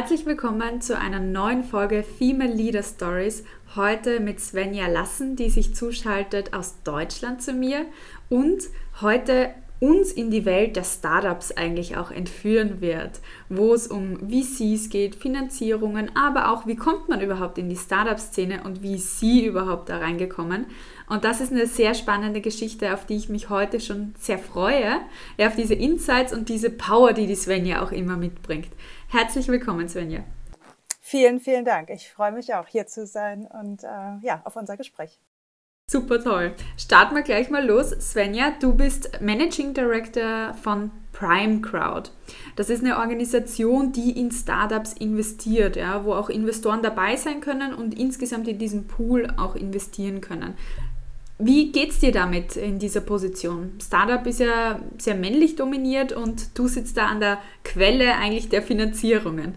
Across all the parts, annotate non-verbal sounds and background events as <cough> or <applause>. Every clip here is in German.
Herzlich willkommen zu einer neuen Folge Female Leader Stories. Heute mit Svenja Lassen, die sich zuschaltet aus Deutschland zu mir und heute uns in die Welt der Startups eigentlich auch entführen wird, wo es um VCs geht, Finanzierungen, aber auch wie kommt man überhaupt in die Startup-Szene und wie ist sie überhaupt da reingekommen. Und das ist eine sehr spannende Geschichte, auf die ich mich heute schon sehr freue, ja, auf diese Insights und diese Power, die die Svenja auch immer mitbringt. Herzlich willkommen, Svenja. Vielen, vielen Dank. Ich freue mich auch, hier zu sein und äh, ja, auf unser Gespräch. Super toll. Starten wir gleich mal los. Svenja, du bist Managing Director von Prime Crowd. Das ist eine Organisation, die in Startups investiert, ja, wo auch Investoren dabei sein können und insgesamt in diesen Pool auch investieren können. Wie geht's dir damit in dieser Position? Startup ist ja sehr männlich dominiert und du sitzt da an der Quelle eigentlich der Finanzierungen.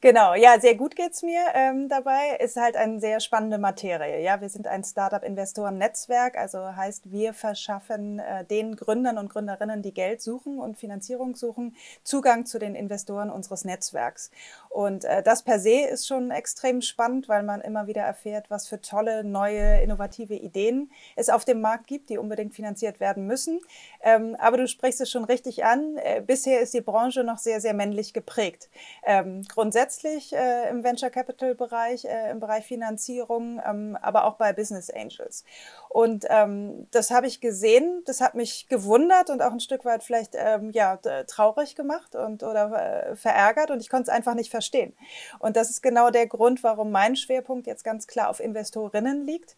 Genau, ja, sehr gut geht's mir ähm, dabei. Ist halt eine sehr spannende Materie. Ja, wir sind ein Startup-Investoren-Netzwerk, also heißt, wir verschaffen äh, den Gründern und Gründerinnen, die Geld suchen und Finanzierung suchen, Zugang zu den Investoren unseres Netzwerks. Und äh, das per se ist schon extrem spannend, weil man immer wieder erfährt, was für tolle, neue, innovative Ideen es auf dem Markt gibt, die unbedingt finanziert werden müssen. Ähm, aber du sprichst es schon richtig an. Äh, bisher ist die Branche noch sehr, sehr männlich geprägt. Ähm, grundsätzlich äh, im Venture Capital Bereich, äh, im Bereich Finanzierung, ähm, aber auch bei Business Angels. Und ähm, das habe ich gesehen, das hat mich gewundert und auch ein Stück weit vielleicht ähm, ja, traurig gemacht und oder äh, verärgert und ich konnte es einfach nicht verstehen. Und das ist genau der Grund, warum mein Schwerpunkt jetzt ganz klar auf Investorinnen liegt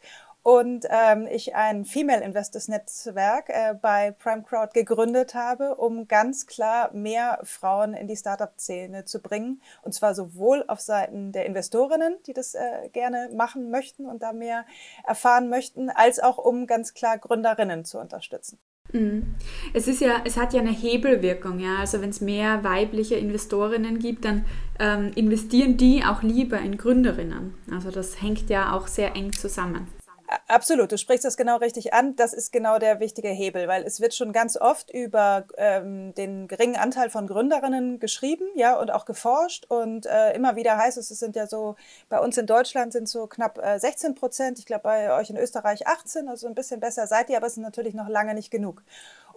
und ähm, ich ein Female Investors Netzwerk äh, bei Prime Crowd gegründet habe, um ganz klar mehr Frauen in die Startup-Szene zu bringen. Und zwar sowohl auf Seiten der Investorinnen, die das äh, gerne machen möchten und da mehr erfahren möchten, als auch um ganz klar Gründerinnen zu unterstützen. Mhm. Es ist ja, es hat ja eine Hebelwirkung, ja. Also wenn es mehr weibliche Investorinnen gibt, dann ähm, investieren die auch lieber in Gründerinnen. Also das hängt ja auch sehr eng zusammen. Absolut, du sprichst das genau richtig an. Das ist genau der wichtige Hebel, weil es wird schon ganz oft über ähm, den geringen Anteil von Gründerinnen geschrieben, ja, und auch geforscht. Und äh, immer wieder heißt es, es sind ja so, bei uns in Deutschland sind so knapp äh, 16 Prozent, ich glaube bei euch in Österreich 18, also ein bisschen besser seid ihr, aber es ist natürlich noch lange nicht genug.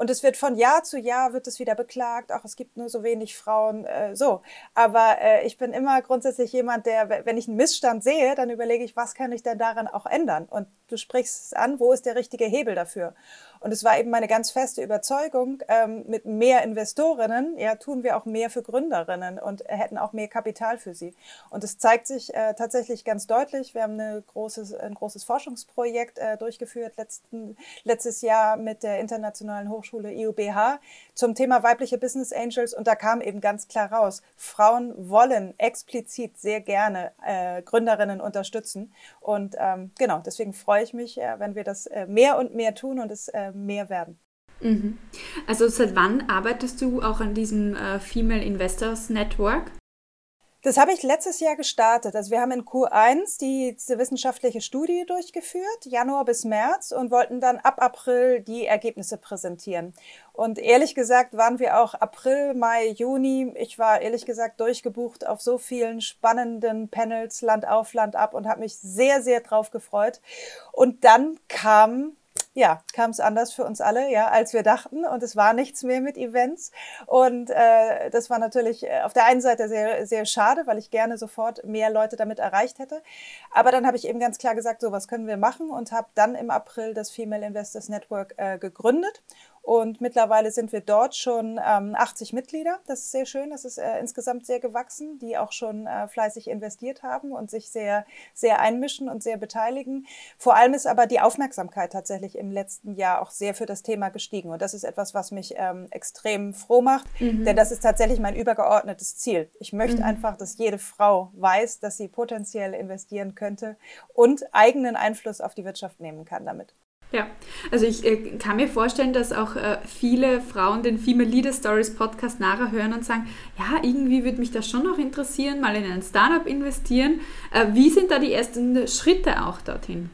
Und es wird von Jahr zu Jahr wird es wieder beklagt, auch es gibt nur so wenig Frauen, äh, so. Aber äh, ich bin immer grundsätzlich jemand, der, wenn ich einen Missstand sehe, dann überlege ich, was kann ich denn daran auch ändern? Und du sprichst es an, wo ist der richtige Hebel dafür? Und es war eben meine ganz feste Überzeugung, ähm, mit mehr Investorinnen, ja, tun wir auch mehr für Gründerinnen und hätten auch mehr Kapital für sie. Und es zeigt sich äh, tatsächlich ganz deutlich. Wir haben eine großes, ein großes Forschungsprojekt äh, durchgeführt letzten, letztes Jahr mit der Internationalen Hochschule IUBH zum Thema weibliche Business Angels. Und da kam eben ganz klar raus, Frauen wollen explizit sehr gerne äh, Gründerinnen unterstützen. Und ähm, genau, deswegen freue ich mich, äh, wenn wir das äh, mehr und mehr tun und es äh, mehr werden. Mhm. Also seit wann arbeitest du auch an diesem äh, Female Investors Network? Das habe ich letztes Jahr gestartet. Also wir haben in Q1 die, diese wissenschaftliche Studie durchgeführt, Januar bis März, und wollten dann ab April die Ergebnisse präsentieren. Und ehrlich gesagt waren wir auch April, Mai, Juni. Ich war ehrlich gesagt durchgebucht auf so vielen spannenden Panels, Land auf, Land ab und habe mich sehr, sehr drauf gefreut. Und dann kam ja, kam es anders für uns alle, ja, als wir dachten. Und es war nichts mehr mit Events. Und äh, das war natürlich äh, auf der einen Seite sehr, sehr schade, weil ich gerne sofort mehr Leute damit erreicht hätte. Aber dann habe ich eben ganz klar gesagt, so was können wir machen und habe dann im April das Female Investors Network äh, gegründet und mittlerweile sind wir dort schon ähm, 80 Mitglieder. Das ist sehr schön. Das ist äh, insgesamt sehr gewachsen, die auch schon äh, fleißig investiert haben und sich sehr, sehr einmischen und sehr beteiligen. Vor allem ist aber die Aufmerksamkeit tatsächlich im letzten Jahr auch sehr für das Thema gestiegen. Und das ist etwas, was mich ähm, extrem froh macht, mhm. denn das ist tatsächlich mein übergeordnetes Ziel. Ich möchte mhm. einfach, dass jede Frau weiß, dass sie potenziell investieren könnte und eigenen Einfluss auf die Wirtschaft nehmen kann damit. Ja, also ich äh, kann mir vorstellen, dass auch äh, viele Frauen den Female Leader Stories Podcast nachher hören und sagen, ja, irgendwie würde mich das schon noch interessieren, mal in ein Startup investieren. Äh, wie sind da die ersten Schritte auch dorthin?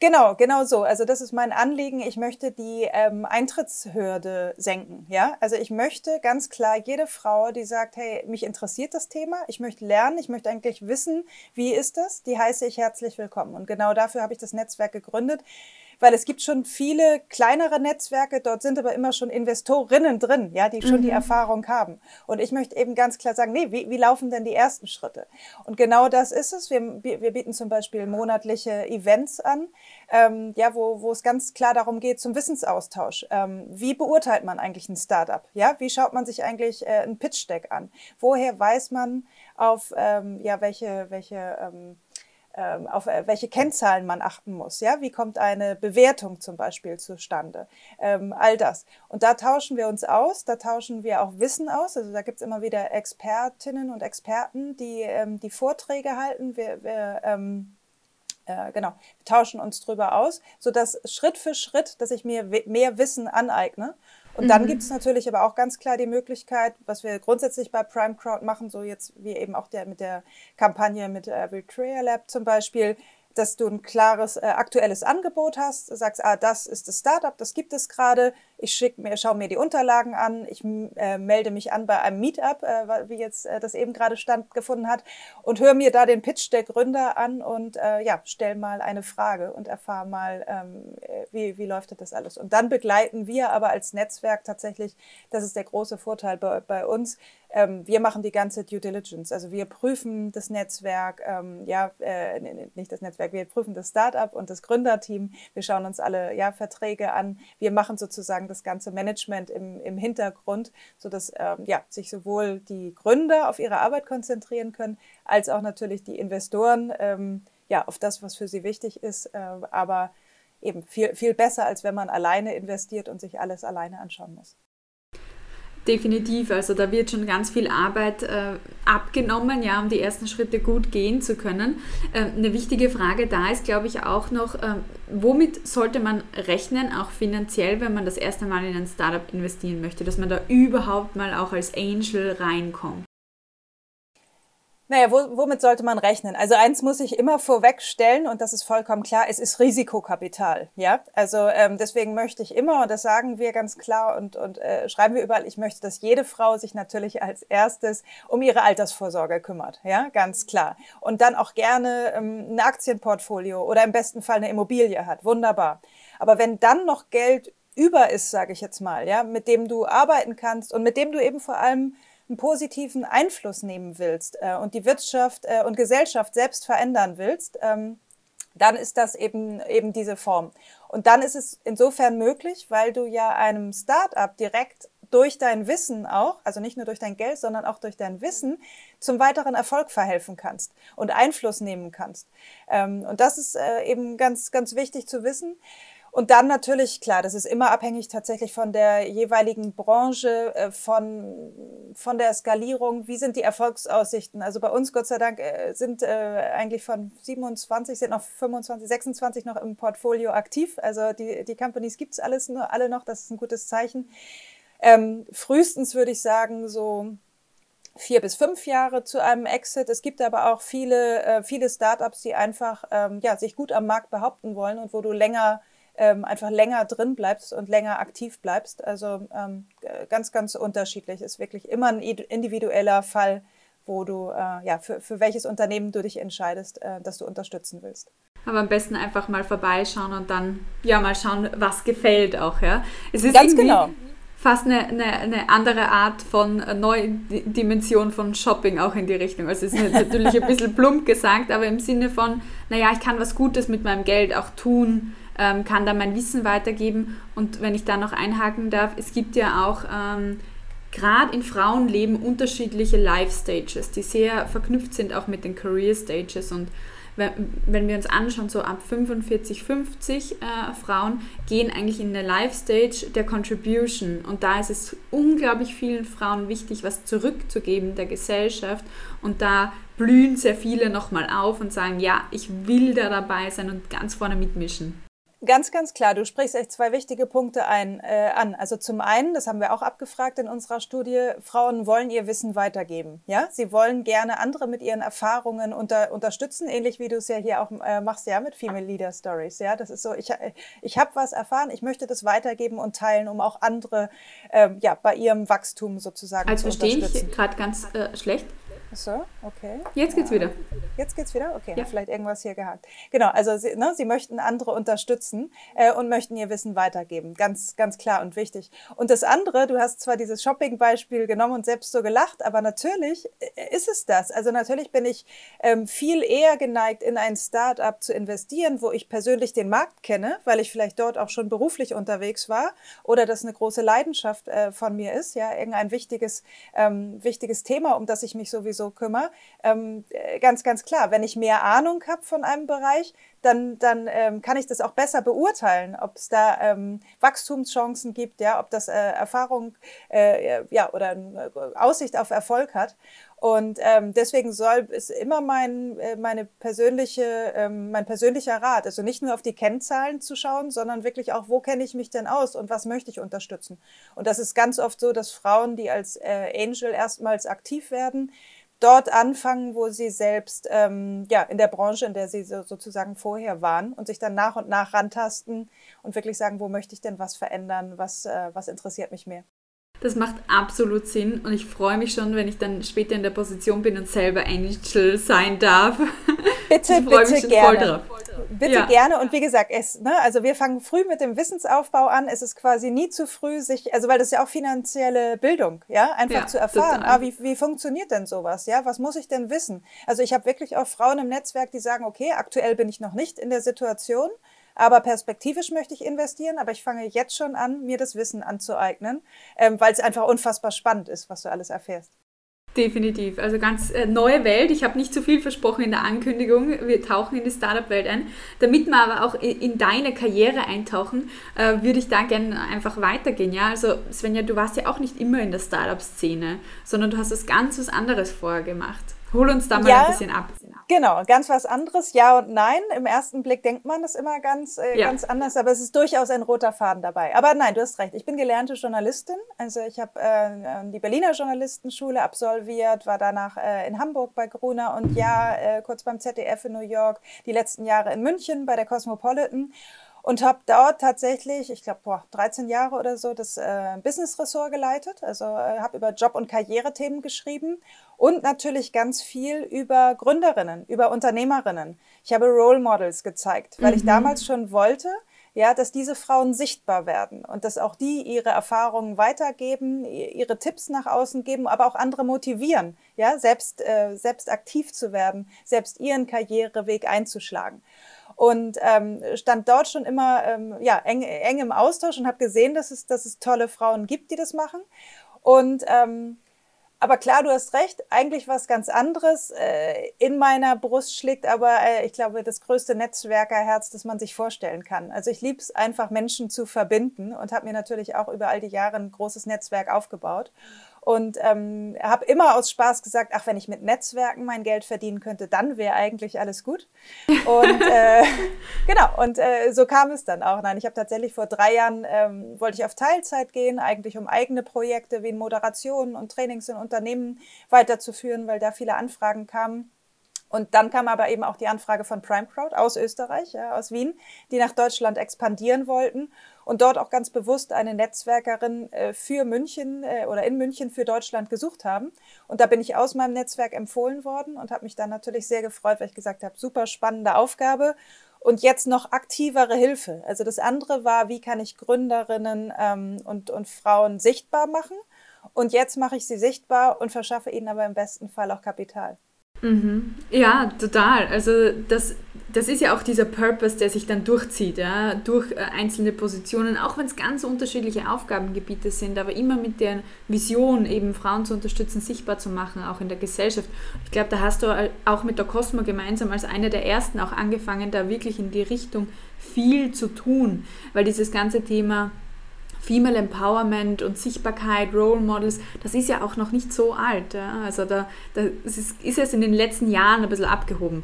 Genau, genau so. Also das ist mein Anliegen. Ich möchte die ähm, Eintrittshürde senken. Ja, also ich möchte ganz klar jede Frau, die sagt, hey, mich interessiert das Thema, ich möchte lernen, ich möchte eigentlich wissen, wie ist das, die heiße ich herzlich willkommen. Und genau dafür habe ich das Netzwerk gegründet weil es gibt schon viele kleinere Netzwerke, dort sind aber immer schon Investorinnen drin, ja, die schon mhm. die Erfahrung haben. Und ich möchte eben ganz klar sagen, nee, wie, wie laufen denn die ersten Schritte? Und genau das ist es. Wir, wir bieten zum Beispiel monatliche Events an, ähm, ja, wo, wo es ganz klar darum geht, zum Wissensaustausch. Ähm, wie beurteilt man eigentlich ein Startup? Ja, wie schaut man sich eigentlich äh, ein Pitch-Deck an? Woher weiß man auf, ähm, ja, welche, welche, ähm, auf äh, welche Kennzahlen man achten muss. Ja, wie kommt eine Bewertung zum Beispiel zustande? Ähm, all das. Und da tauschen wir uns aus, da tauschen wir auch Wissen aus. Also da gibt es immer wieder Expertinnen und Experten, die ähm, die Vorträge halten. Wir, wir ähm, äh, genau, tauschen uns drüber aus, sodass Schritt für Schritt, dass ich mir mehr Wissen aneigne und dann mhm. gibt es natürlich aber auch ganz klar die Möglichkeit, was wir grundsätzlich bei Prime Crowd machen, so jetzt wie eben auch der mit der Kampagne mit äh, Retrea Lab zum Beispiel, dass du ein klares äh, aktuelles Angebot hast, sagst, ah, das ist das Startup, das gibt es gerade, ich schick mir, schaue mir die Unterlagen an, ich äh, melde mich an bei einem Meetup, äh, wie jetzt äh, das eben gerade stattgefunden hat, und höre mir da den Pitch der Gründer an und äh, ja, stell mal eine Frage und erfahre mal, ähm, äh, wie, wie läuft das alles. Und dann begleiten wir aber als Netzwerk tatsächlich, das ist der große Vorteil bei, bei uns, ähm, wir machen die ganze Due Diligence. Also wir prüfen das Netzwerk, ähm, ja, äh, nicht das Netzwerk, wir prüfen das Startup und das Gründerteam. Wir schauen uns alle ja, Verträge an. Wir machen sozusagen das ganze Management im, im Hintergrund, sodass ähm, ja, sich sowohl die Gründer auf ihre Arbeit konzentrieren können, als auch natürlich die Investoren ähm, ja, auf das, was für sie wichtig ist. Äh, aber eben viel, viel besser, als wenn man alleine investiert und sich alles alleine anschauen muss. Definitiv, also da wird schon ganz viel Arbeit äh, abgenommen, ja, um die ersten Schritte gut gehen zu können. Ähm, eine wichtige Frage da ist, glaube ich, auch noch, ähm, womit sollte man rechnen, auch finanziell, wenn man das erste Mal in ein Startup investieren möchte, dass man da überhaupt mal auch als Angel reinkommt? Naja, wo, womit sollte man rechnen? Also eins muss ich immer vorwegstellen und das ist vollkommen klar, es ist Risikokapital. Ja, also ähm, deswegen möchte ich immer, und das sagen wir ganz klar und, und äh, schreiben wir überall, ich möchte, dass jede Frau sich natürlich als erstes um ihre Altersvorsorge kümmert. Ja, ganz klar. Und dann auch gerne ähm, ein Aktienportfolio oder im besten Fall eine Immobilie hat. Wunderbar. Aber wenn dann noch Geld über ist, sage ich jetzt mal, ja, mit dem du arbeiten kannst und mit dem du eben vor allem einen positiven Einfluss nehmen willst äh, und die Wirtschaft äh, und Gesellschaft selbst verändern willst, ähm, dann ist das eben, eben diese Form. Und dann ist es insofern möglich, weil du ja einem Start-up direkt durch dein Wissen auch, also nicht nur durch dein Geld, sondern auch durch dein Wissen, zum weiteren Erfolg verhelfen kannst und Einfluss nehmen kannst. Ähm, und das ist äh, eben ganz, ganz wichtig zu wissen. Und dann natürlich, klar, das ist immer abhängig tatsächlich von der jeweiligen Branche, äh, von, von der Skalierung. Wie sind die Erfolgsaussichten? Also bei uns, Gott sei Dank, äh, sind äh, eigentlich von 27, sind noch 25, 26 noch im Portfolio aktiv. Also die, die Companies gibt's alles nur, alle noch, das ist ein gutes Zeichen. Ähm, frühestens würde ich sagen, so vier bis fünf Jahre zu einem Exit. Es gibt aber auch viele, äh, viele Startups, die einfach ähm, ja, sich gut am Markt behaupten wollen und wo du länger ähm, einfach länger drin bleibst und länger aktiv bleibst. Also ähm, ganz, ganz unterschiedlich. Ist wirklich immer ein individueller Fall, wo du, äh, ja, für, für welches Unternehmen du dich entscheidest, äh, dass du unterstützen willst. Aber am besten einfach mal vorbeischauen und dann ja mal schauen, was gefällt auch, ja. Es ist ganz genau fast eine, eine, eine, andere Art von äh, neue Dimension von Shopping auch in die Richtung. Also es ist natürlich ein bisschen <laughs> plump gesagt, aber im Sinne von, naja, ich kann was Gutes mit meinem Geld auch tun ähm, kann da mein Wissen weitergeben. Und wenn ich da noch einhaken darf, es gibt ja auch ähm, gerade in Frauenleben unterschiedliche Life-Stages, die sehr verknüpft sind auch mit den Career-Stages. Und wenn, wenn wir uns anschauen, so ab 45, 50 äh, Frauen gehen eigentlich in eine Life-Stage der Contribution. Und da ist es unglaublich vielen Frauen wichtig, was zurückzugeben der Gesellschaft. Und da blühen sehr viele nochmal auf und sagen, ja, ich will da dabei sein und ganz vorne mitmischen. Ganz, ganz klar. Du sprichst echt zwei wichtige Punkte ein, äh, an. Also zum einen, das haben wir auch abgefragt in unserer Studie, Frauen wollen ihr Wissen weitergeben. Ja, sie wollen gerne andere mit ihren Erfahrungen unter, unterstützen, ähnlich wie du es ja hier auch äh, machst, ja, mit Female Leader Stories. Ja, das ist so, ich, ich habe was erfahren, ich möchte das weitergeben und teilen, um auch andere, äh, ja, bei ihrem Wachstum sozusagen also zu unterstützen. Also verstehe ich gerade ganz äh, schlecht. So, okay. Jetzt geht's ja. wieder. Jetzt geht's wieder? Okay, ja. vielleicht irgendwas hier gehakt. Genau, also sie, ne, sie möchten andere unterstützen äh, und möchten ihr Wissen weitergeben. Ganz, ganz klar und wichtig. Und das andere, du hast zwar dieses Shopping-Beispiel genommen und selbst so gelacht, aber natürlich äh, ist es das. Also natürlich bin ich ähm, viel eher geneigt, in ein Start-up zu investieren, wo ich persönlich den Markt kenne, weil ich vielleicht dort auch schon beruflich unterwegs war oder das eine große Leidenschaft äh, von mir ist, ja, irgendein wichtiges, ähm, wichtiges Thema, um das ich mich sowieso so kümmere. Ähm, äh, ganz, ganz klar, wenn ich mehr Ahnung habe von einem Bereich, dann, dann ähm, kann ich das auch besser beurteilen, ob es da ähm, Wachstumschancen gibt, ja, ob das äh, Erfahrung äh, ja, oder äh, Aussicht auf Erfolg hat. Und ähm, deswegen soll es immer mein, äh, meine persönliche, ähm, mein persönlicher Rat, also nicht nur auf die Kennzahlen zu schauen, sondern wirklich auch, wo kenne ich mich denn aus und was möchte ich unterstützen. Und das ist ganz oft so, dass Frauen, die als äh, Angel erstmals aktiv werden, dort anfangen, wo sie selbst ähm, ja in der Branche, in der sie so, sozusagen vorher waren und sich dann nach und nach rantasten und wirklich sagen, wo möchte ich denn was verändern, was, äh, was interessiert mich mehr. Das macht absolut Sinn und ich freue mich schon, wenn ich dann später in der Position bin und selber Angel sein darf. <laughs> Bitte, bitte gerne. Bitte ja. gerne. Und wie gesagt, es, ne, also wir fangen früh mit dem Wissensaufbau an. Es ist quasi nie zu früh, sich, also weil das ist ja auch finanzielle Bildung, ja, einfach ja, zu erfahren, ah, wie, wie funktioniert denn sowas, ja, was muss ich denn wissen? Also ich habe wirklich auch Frauen im Netzwerk, die sagen, okay, aktuell bin ich noch nicht in der Situation, aber perspektivisch möchte ich investieren, aber ich fange jetzt schon an, mir das Wissen anzueignen, ähm, weil es einfach unfassbar spannend ist, was du alles erfährst. Definitiv. Also ganz äh, neue Welt. Ich habe nicht zu viel versprochen in der Ankündigung. Wir tauchen in die Startup-Welt ein. Damit wir aber auch in, in deine Karriere eintauchen, äh, würde ich da gerne einfach weitergehen. Ja, also Svenja, du warst ja auch nicht immer in der Startup-Szene, sondern du hast was ganz was anderes vorher gemacht. Hol uns da mal ja, ein bisschen ab. Genau, ganz was anderes, ja und nein. Im ersten Blick denkt man das immer ganz, äh, ja. ganz anders, aber es ist durchaus ein roter Faden dabei. Aber nein, du hast recht. Ich bin gelernte Journalistin. Also ich habe äh, die Berliner Journalistenschule absolviert, war danach äh, in Hamburg bei Gruner und ja, äh, kurz beim ZDF in New York, die letzten Jahre in München bei der Cosmopolitan und habe dort tatsächlich, ich glaube, 13 Jahre oder so, das äh, Business-Ressort geleitet. Also äh, habe über Job- und Karrierethemen geschrieben und natürlich ganz viel über Gründerinnen, über Unternehmerinnen. Ich habe Role Models gezeigt, weil mhm. ich damals schon wollte, ja, dass diese Frauen sichtbar werden und dass auch die ihre Erfahrungen weitergeben, ihre Tipps nach außen geben, aber auch andere motivieren, ja, selbst, äh, selbst aktiv zu werden, selbst ihren Karriereweg einzuschlagen und ähm, stand dort schon immer ähm, ja, eng, eng im Austausch und habe gesehen, dass es, dass es tolle Frauen gibt, die das machen. Und ähm, aber klar, du hast recht, eigentlich was ganz anderes. Äh, in meiner Brust schlägt aber, äh, ich glaube, das größte Netzwerkerherz, das man sich vorstellen kann. Also ich liebe es einfach, Menschen zu verbinden und habe mir natürlich auch über all die Jahre ein großes Netzwerk aufgebaut. Und ähm, habe immer aus Spaß gesagt, ach, wenn ich mit Netzwerken mein Geld verdienen könnte, dann wäre eigentlich alles gut. Und <laughs> äh, genau, und äh, so kam es dann auch. Nein, ich habe tatsächlich vor drei Jahren, ähm, wollte ich auf Teilzeit gehen, eigentlich um eigene Projekte wie Moderation und Trainings in Unternehmen weiterzuführen, weil da viele Anfragen kamen. Und dann kam aber eben auch die Anfrage von Prime Crowd aus Österreich, ja, aus Wien, die nach Deutschland expandieren wollten und dort auch ganz bewusst eine Netzwerkerin äh, für München äh, oder in München für Deutschland gesucht haben. Und da bin ich aus meinem Netzwerk empfohlen worden und habe mich dann natürlich sehr gefreut, weil ich gesagt habe, super spannende Aufgabe. Und jetzt noch aktivere Hilfe. Also das andere war, wie kann ich Gründerinnen ähm, und, und Frauen sichtbar machen? Und jetzt mache ich sie sichtbar und verschaffe ihnen aber im besten Fall auch Kapital. Mhm. Ja, total. Also das, das ist ja auch dieser Purpose, der sich dann durchzieht, ja, durch äh, einzelne Positionen, auch wenn es ganz unterschiedliche Aufgabengebiete sind, aber immer mit der Vision, eben Frauen zu unterstützen, sichtbar zu machen, auch in der Gesellschaft. Ich glaube, da hast du auch mit der Cosmo gemeinsam als eine der ersten auch angefangen, da wirklich in die Richtung viel zu tun, weil dieses ganze Thema Female Empowerment und Sichtbarkeit, Role Models, das ist ja auch noch nicht so alt. Ja? Also da, da ist, ist es in den letzten Jahren ein bisschen abgehoben.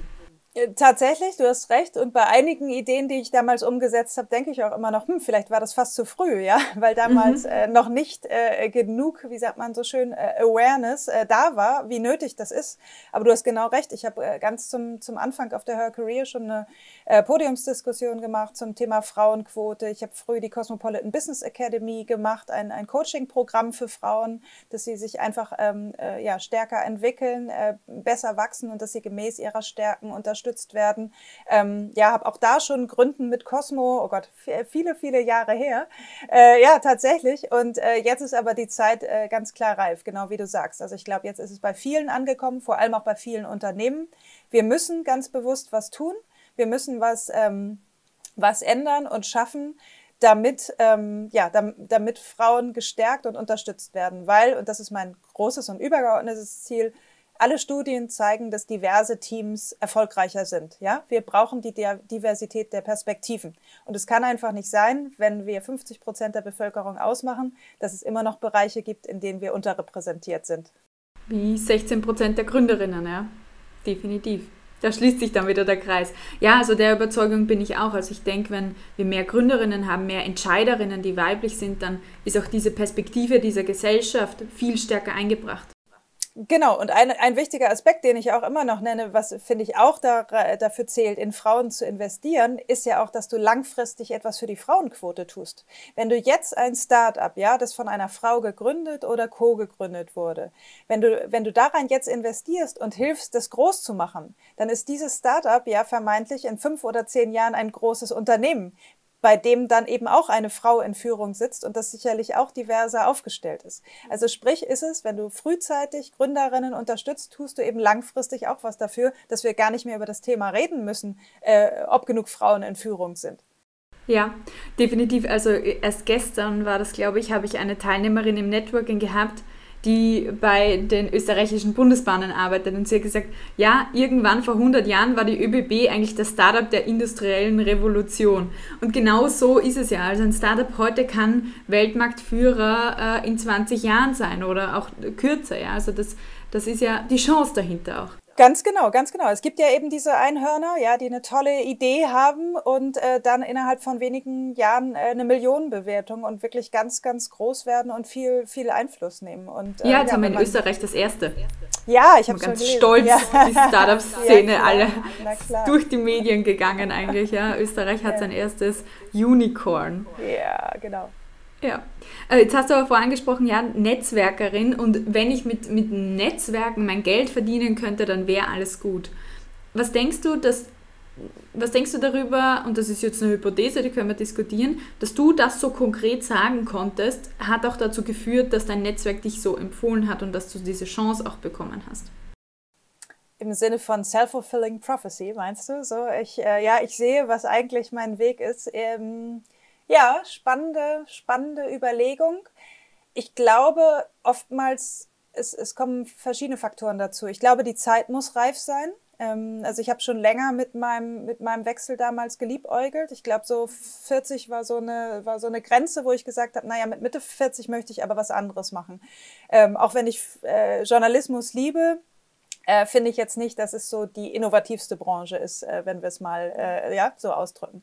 Äh, tatsächlich, du hast recht. Und bei einigen Ideen, die ich damals umgesetzt habe, denke ich auch immer noch, hm, vielleicht war das fast zu früh, ja, <laughs> weil damals mhm. äh, noch nicht äh, genug, wie sagt man so schön, äh, Awareness äh, da war, wie nötig das ist. Aber du hast genau recht. Ich habe äh, ganz zum, zum Anfang auf der Her Career schon eine Podiumsdiskussion gemacht zum Thema Frauenquote. Ich habe früh die Cosmopolitan Business Academy gemacht, ein, ein Coaching-Programm für Frauen, dass sie sich einfach ähm, ja, stärker entwickeln, besser wachsen und dass sie gemäß ihrer Stärken unterstützen unterstützt werden. Ähm, ja, habe auch da schon Gründen mit Cosmo, oh Gott, viele, viele Jahre her. Äh, ja, tatsächlich. Und äh, jetzt ist aber die Zeit äh, ganz klar reif, genau wie du sagst. Also ich glaube, jetzt ist es bei vielen angekommen, vor allem auch bei vielen Unternehmen. Wir müssen ganz bewusst was tun. Wir müssen was, ähm, was ändern und schaffen, damit, ähm, ja, damit, damit Frauen gestärkt und unterstützt werden. Weil, und das ist mein großes und übergeordnetes Ziel, alle Studien zeigen, dass diverse Teams erfolgreicher sind. Ja, wir brauchen die Diversität der Perspektiven. Und es kann einfach nicht sein, wenn wir 50 Prozent der Bevölkerung ausmachen, dass es immer noch Bereiche gibt, in denen wir unterrepräsentiert sind. Wie 16 Prozent der Gründerinnen, ja. Definitiv. Da schließt sich dann wieder der Kreis. Ja, also der Überzeugung bin ich auch. Also ich denke, wenn wir mehr Gründerinnen haben, mehr Entscheiderinnen, die weiblich sind, dann ist auch diese Perspektive dieser Gesellschaft viel stärker eingebracht. Genau, und ein, ein wichtiger Aspekt, den ich auch immer noch nenne, was finde ich auch da, dafür zählt, in Frauen zu investieren, ist ja auch, dass du langfristig etwas für die Frauenquote tust. Wenn du jetzt ein Start-up, ja, das von einer Frau gegründet oder co-gegründet wurde, wenn du, wenn du daran jetzt investierst und hilfst, das groß zu machen, dann ist dieses Start-up ja vermeintlich in fünf oder zehn Jahren ein großes Unternehmen bei dem dann eben auch eine Frau in Führung sitzt und das sicherlich auch diverser aufgestellt ist. Also sprich ist es, wenn du frühzeitig Gründerinnen unterstützt, tust du eben langfristig auch was dafür, dass wir gar nicht mehr über das Thema reden müssen, äh, ob genug Frauen in Führung sind. Ja, definitiv. Also erst gestern war das, glaube ich, habe ich eine Teilnehmerin im Networking gehabt, die bei den österreichischen Bundesbahnen arbeitet. Und sie hat gesagt, ja, irgendwann vor 100 Jahren war die ÖBB eigentlich das Startup der industriellen Revolution. Und genau so ist es ja. Also ein Startup heute kann Weltmarktführer äh, in 20 Jahren sein oder auch kürzer. Ja? Also das, das ist ja die Chance dahinter auch. Ganz genau, ganz genau. Es gibt ja eben diese Einhörner, ja, die eine tolle Idee haben und äh, dann innerhalb von wenigen Jahren äh, eine Millionenbewertung und wirklich ganz, ganz groß werden und viel, viel Einfluss nehmen. Und, äh, ja, jetzt ja, haben wir in Österreich das erste. Ja, ich habe ganz gelesen. stolz ja. die Startup-Szene <laughs> ja, alle durch die Medien gegangen eigentlich. Ja, Österreich hat sein erstes Unicorn. Ja, genau. Ja. Äh, jetzt hast du aber vorhin angesprochen, ja, Netzwerkerin und wenn ich mit, mit Netzwerken mein Geld verdienen könnte, dann wäre alles gut. Was denkst du, dass, was denkst du darüber, und das ist jetzt eine Hypothese, die können wir diskutieren, dass du das so konkret sagen konntest, hat auch dazu geführt, dass dein Netzwerk dich so empfohlen hat und dass du diese Chance auch bekommen hast? Im Sinne von self-fulfilling prophecy, meinst du? So, ich, äh, ja, ich sehe, was eigentlich mein Weg ist. Ähm, ja, spannende, spannende Überlegung. Ich glaube, oftmals, es, es kommen verschiedene Faktoren dazu. Ich glaube, die Zeit muss reif sein. Ähm, also ich habe schon länger mit meinem, mit meinem Wechsel damals geliebäugelt. Ich glaube, so 40 war so eine, war so eine Grenze, wo ich gesagt habe, naja, mit Mitte 40 möchte ich aber was anderes machen. Ähm, auch wenn ich äh, Journalismus liebe, äh, finde ich jetzt nicht, dass es so die innovativste Branche ist, äh, wenn wir es mal äh, ja, so ausdrücken.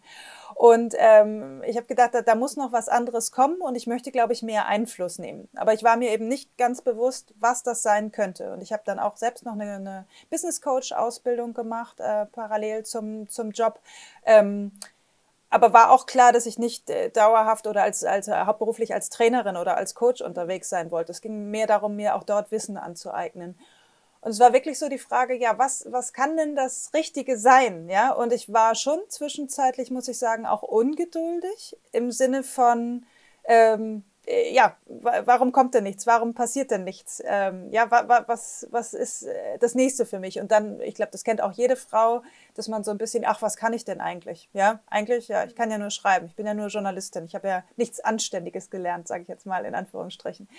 Und ähm, ich habe gedacht, da, da, muss noch was anderes kommen und ich möchte, glaube ich, mehr Einfluss nehmen. Aber ich war mir eben nicht ganz bewusst, was das sein könnte. Und ich habe dann auch selbst noch eine, eine Business Coach-Ausbildung gemacht, äh, parallel zum, zum Job. Ähm, aber war auch klar, dass ich nicht äh, dauerhaft oder als, als äh, hauptberuflich als Trainerin oder als Coach unterwegs sein wollte. Es ging mehr darum, mir auch dort Wissen anzueignen. Und es war wirklich so die Frage, ja, was, was kann denn das Richtige sein? Ja, und ich war schon zwischenzeitlich, muss ich sagen, auch ungeduldig im Sinne von, ähm, äh, ja, warum kommt denn nichts? Warum passiert denn nichts? Ähm, ja, wa, wa, was, was ist äh, das nächste für mich? Und dann, ich glaube, das kennt auch jede Frau, dass man so ein bisschen, ach, was kann ich denn eigentlich? Ja, eigentlich, ja, ich kann ja nur schreiben. Ich bin ja nur Journalistin. Ich habe ja nichts Anständiges gelernt, sage ich jetzt mal in Anführungsstrichen.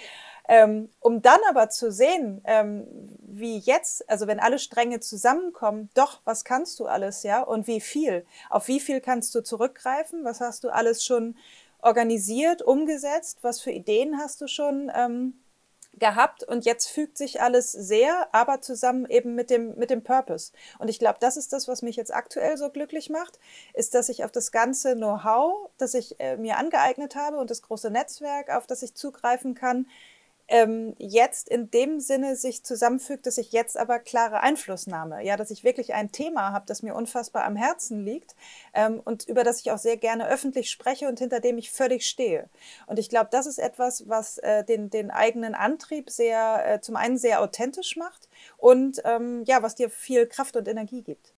Ähm, um dann aber zu sehen, ähm, wie jetzt, also wenn alle Stränge zusammenkommen, doch, was kannst du alles, ja? Und wie viel? Auf wie viel kannst du zurückgreifen? Was hast du alles schon organisiert, umgesetzt? Was für Ideen hast du schon ähm, gehabt und jetzt fügt sich alles sehr, aber zusammen eben mit dem, mit dem Purpose. Und ich glaube, das ist das, was mich jetzt aktuell so glücklich macht, ist, dass ich auf das ganze Know-how, das ich äh, mir angeeignet habe und das große Netzwerk, auf das ich zugreifen kann, ähm, jetzt in dem Sinne sich zusammenfügt, dass ich jetzt aber klare Einflussnahme, ja, dass ich wirklich ein Thema habe, das mir unfassbar am Herzen liegt ähm, und über das ich auch sehr gerne öffentlich spreche und hinter dem ich völlig stehe. Und ich glaube, das ist etwas, was äh, den, den eigenen Antrieb sehr, äh, zum einen sehr authentisch macht und ähm, ja, was dir viel Kraft und Energie gibt.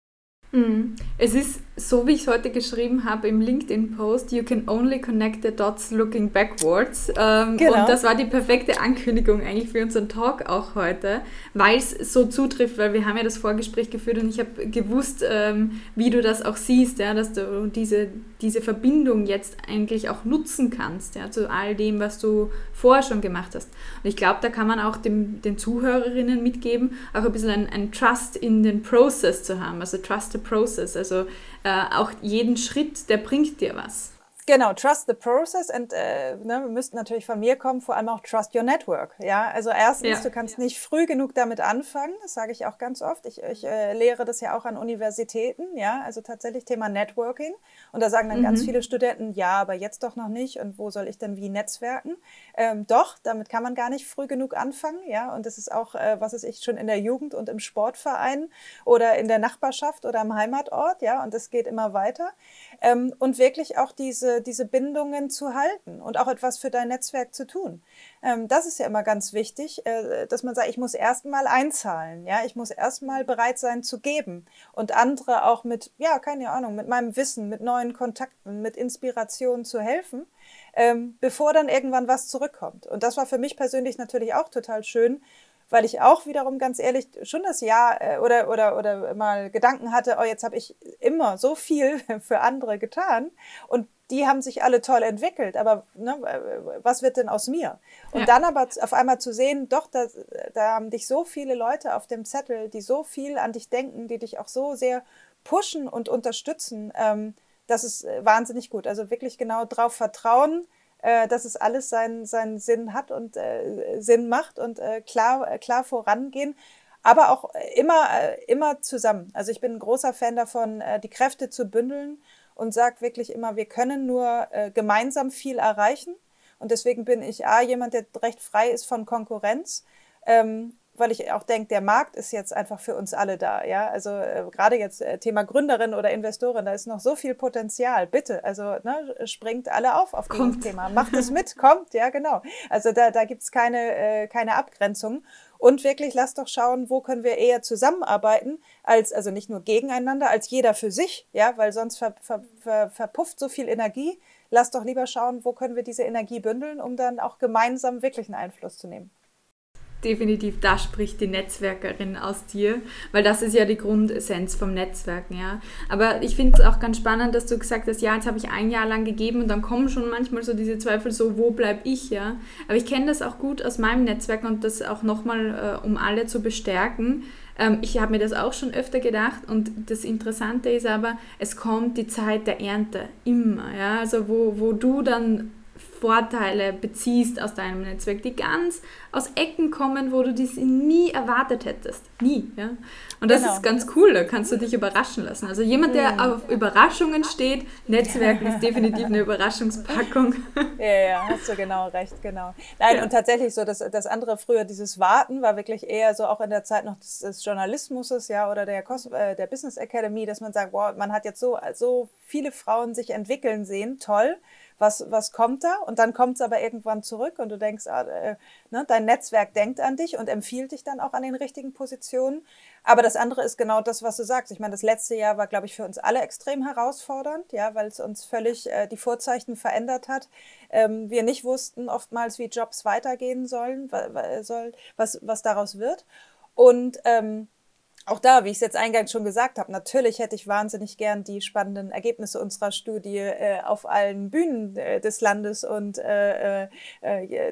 Mhm. Es ist so, wie ich es heute geschrieben habe im LinkedIn-Post, you can only connect the dots looking backwards. Ähm, genau. Und das war die perfekte Ankündigung eigentlich für unseren Talk auch heute, weil es so zutrifft, weil wir haben ja das Vorgespräch geführt und ich habe gewusst, ähm, wie du das auch siehst, ja, dass du diese, diese Verbindung jetzt eigentlich auch nutzen kannst, ja, zu all dem, was du vorher schon gemacht hast. Und ich glaube, da kann man auch dem, den Zuhörerinnen mitgeben, auch ein bisschen ein, ein Trust in den Process zu haben, also Trust process, also äh, auch jeden Schritt, der bringt dir was. Genau, trust the process und äh, ne, wir müssten natürlich von mir kommen, vor allem auch trust your network. Ja, also erstens, ja. du kannst nicht früh genug damit anfangen, das sage ich auch ganz oft. Ich, ich äh, lehre das ja auch an Universitäten, ja, also tatsächlich Thema Networking. Und da sagen dann mhm. ganz viele Studenten, ja, aber jetzt doch noch nicht und wo soll ich denn wie netzwerken? Ähm, doch, damit kann man gar nicht früh genug anfangen, ja, und das ist auch, äh, was ist ich, schon in der Jugend und im Sportverein oder in der Nachbarschaft oder am Heimatort, ja, und das geht immer weiter. Ähm, und wirklich auch diese diese, Bindungen zu halten und auch etwas für dein Netzwerk zu tun. Ähm, das ist ja immer ganz wichtig, äh, dass man sagt, ich muss erstmal einzahlen, ja, ich muss erstmal bereit sein zu geben und andere auch mit, ja, keine Ahnung, mit meinem Wissen, mit neuen Kontakten, mit Inspiration zu helfen, ähm, bevor dann irgendwann was zurückkommt. Und das war für mich persönlich natürlich auch total schön, weil ich auch wiederum ganz ehrlich schon das Jahr äh, oder, oder, oder mal Gedanken hatte, oh, jetzt habe ich immer so viel <laughs> für andere getan und die haben sich alle toll entwickelt, aber ne, was wird denn aus mir? Und ja. dann aber auf einmal zu sehen, doch, da, da haben dich so viele Leute auf dem Zettel, die so viel an dich denken, die dich auch so sehr pushen und unterstützen, ähm, das ist äh, wahnsinnig gut. Also wirklich genau drauf vertrauen, äh, dass es alles seinen, seinen Sinn hat und äh, Sinn macht und äh, klar, klar vorangehen aber auch immer, äh, immer zusammen. Also ich bin ein großer Fan davon, die Kräfte zu bündeln und sage wirklich immer, wir können nur äh, gemeinsam viel erreichen. Und deswegen bin ich A, jemand, der recht frei ist von Konkurrenz. Ähm, weil ich auch denke, der Markt ist jetzt einfach für uns alle da. Ja, also äh, gerade jetzt äh, Thema Gründerin oder Investorin, da ist noch so viel Potenzial. Bitte, also ne, springt alle auf auf kommt. dieses Thema, macht es mit, kommt, ja genau. Also da, da gibt es keine, äh, keine Abgrenzung. Und wirklich, lass doch schauen, wo können wir eher zusammenarbeiten, als, also nicht nur gegeneinander, als jeder für sich, ja, weil sonst ver, ver, ver, verpufft so viel Energie. Lass doch lieber schauen, wo können wir diese Energie bündeln, um dann auch gemeinsam wirklich einen Einfluss zu nehmen definitiv, da spricht die Netzwerkerin aus dir, weil das ist ja die Grundessenz vom Netzwerken, ja. Aber ich finde es auch ganz spannend, dass du gesagt hast, ja, jetzt habe ich ein Jahr lang gegeben und dann kommen schon manchmal so diese Zweifel, so, wo bleibe ich, ja. Aber ich kenne das auch gut aus meinem Netzwerk und das auch nochmal, äh, um alle zu bestärken. Ähm, ich habe mir das auch schon öfter gedacht und das Interessante ist aber, es kommt die Zeit der Ernte, immer, ja. Also wo, wo du dann Vorteile beziehst aus deinem Netzwerk, die ganz aus Ecken kommen, wo du das nie erwartet hättest. Nie. Ja? Und das genau. ist ganz cool, da kannst du dich überraschen lassen. Also jemand, der auf Überraschungen steht, Netzwerken ist definitiv eine Überraschungspackung. <laughs> Ja, ja, hast du genau recht, genau. Nein, ja. und tatsächlich so, das, das andere früher, dieses Warten, war wirklich eher so auch in der Zeit noch des, des Journalismus ja, oder der, Kos äh, der Business Academy, dass man sagt, boah, man hat jetzt so, so viele Frauen sich entwickeln sehen, toll was, was kommt da? Und dann kommt es aber irgendwann zurück und du denkst, ah, äh, ne, dein Netzwerk denkt an dich und empfiehlt dich dann auch an den richtigen Positionen. Aber das andere ist genau das, was du sagst. Ich meine, das letzte Jahr war, glaube ich, für uns alle extrem herausfordernd, ja, weil es uns völlig äh, die Vorzeichen verändert hat. Ähm, wir nicht wussten oftmals, wie Jobs weitergehen sollen, soll, was, was daraus wird. Und ähm, auch da, wie ich es jetzt eingangs schon gesagt habe, natürlich hätte ich wahnsinnig gern die spannenden Ergebnisse unserer Studie äh, auf allen Bühnen äh, des Landes und äh, äh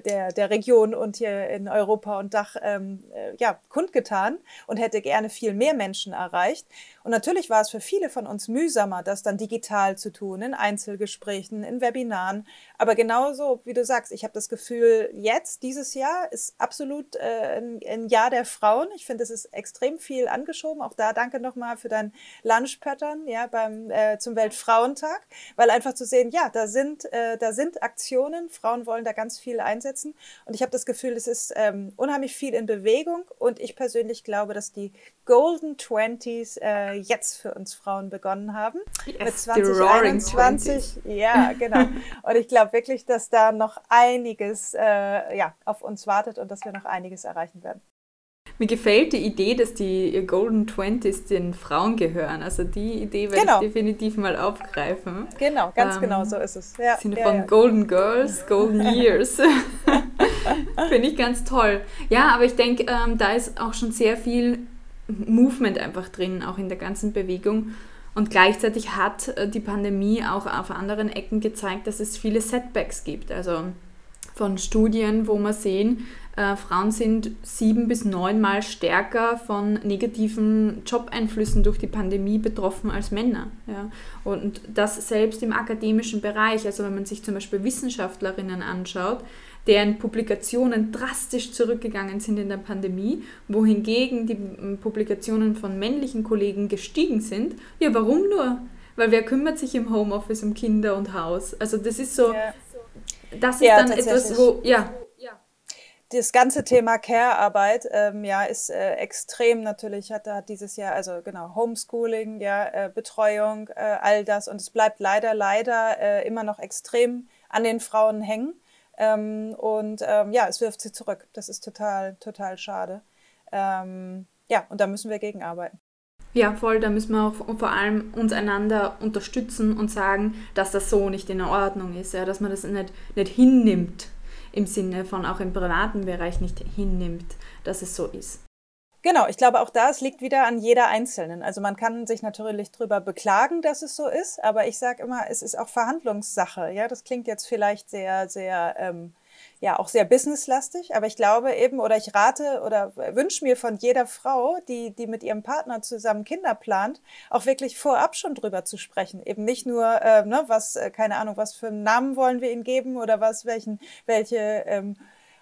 der, der Region und hier in Europa und Dach ähm, äh, ja, kundgetan und hätte gerne viel mehr Menschen erreicht. Und natürlich war es für viele von uns mühsamer, das dann digital zu tun, in Einzelgesprächen, in Webinaren. Aber genauso, wie du sagst, ich habe das Gefühl, jetzt, dieses Jahr, ist absolut äh, ein, ein, Jahr der Frauen. Ich finde, es ist extrem viel angeschoben. Auch da danke nochmal für dein Lunch-Pattern ja, beim, äh, zum Weltfrauentag, weil einfach zu sehen, ja, da sind, äh, da sind Aktionen, Frauen wollen da ganz viel einsetzen. Und ich habe das Gefühl, es ist ähm, unheimlich viel in Bewegung. Und ich persönlich glaube, dass die Golden Twenties äh, jetzt für uns Frauen begonnen haben. Yes, mit 2021. Ja, genau. Und ich glaube wirklich, dass da noch einiges äh, ja, auf uns wartet und dass wir noch einiges erreichen werden. Mir gefällt die Idee, dass die Golden Twenties den Frauen gehören. Also die Idee werde genau. ich definitiv mal aufgreifen. Genau, ganz ähm, genau so ist es. Ja, Sinne ja, von ja. Golden Girls, Golden <laughs> Years. <laughs> Finde ich ganz toll. Ja, aber ich denke, ähm, da ist auch schon sehr viel Movement einfach drin, auch in der ganzen Bewegung. Und gleichzeitig hat äh, die Pandemie auch auf anderen Ecken gezeigt, dass es viele Setbacks gibt. Also von Studien, wo man sehen, äh, Frauen sind sieben bis neunmal stärker von negativen Jobeinflüssen durch die Pandemie betroffen als Männer. Ja. Und das selbst im akademischen Bereich. Also wenn man sich zum Beispiel Wissenschaftlerinnen anschaut, deren Publikationen drastisch zurückgegangen sind in der Pandemie, wohingegen die Publikationen von männlichen Kollegen gestiegen sind. Ja, warum nur? Weil wer kümmert sich im Homeoffice um Kinder und Haus? Also das ist so, ja. Das ist ja, dann etwas, wo, ja. Das ganze Thema Care-Arbeit, ähm, ja, ist äh, extrem natürlich, hat, hat dieses Jahr, also genau, Homeschooling, ja, äh, Betreuung, äh, all das und es bleibt leider, leider äh, immer noch extrem an den Frauen hängen. Ähm, und ähm, ja, es wirft sie zurück. Das ist total, total schade. Ähm, ja, und da müssen wir gegenarbeiten. Ja, voll, da müssen wir auch vor allem uns einander unterstützen und sagen, dass das so nicht in Ordnung ist, ja, dass man das nicht, nicht hinnimmt, im Sinne von auch im privaten Bereich nicht hinnimmt, dass es so ist. Genau, ich glaube auch da, es liegt wieder an jeder Einzelnen. Also man kann sich natürlich darüber beklagen, dass es so ist, aber ich sage immer, es ist auch Verhandlungssache. Ja, das klingt jetzt vielleicht sehr, sehr, ähm, ja, auch sehr businesslastig, aber ich glaube eben, oder ich rate oder wünsche mir von jeder Frau, die, die mit ihrem Partner zusammen Kinder plant, auch wirklich vorab schon drüber zu sprechen. Eben nicht nur, äh, ne, was, äh, keine Ahnung, was für einen Namen wollen wir ihnen geben oder was, welchen, welche, ähm,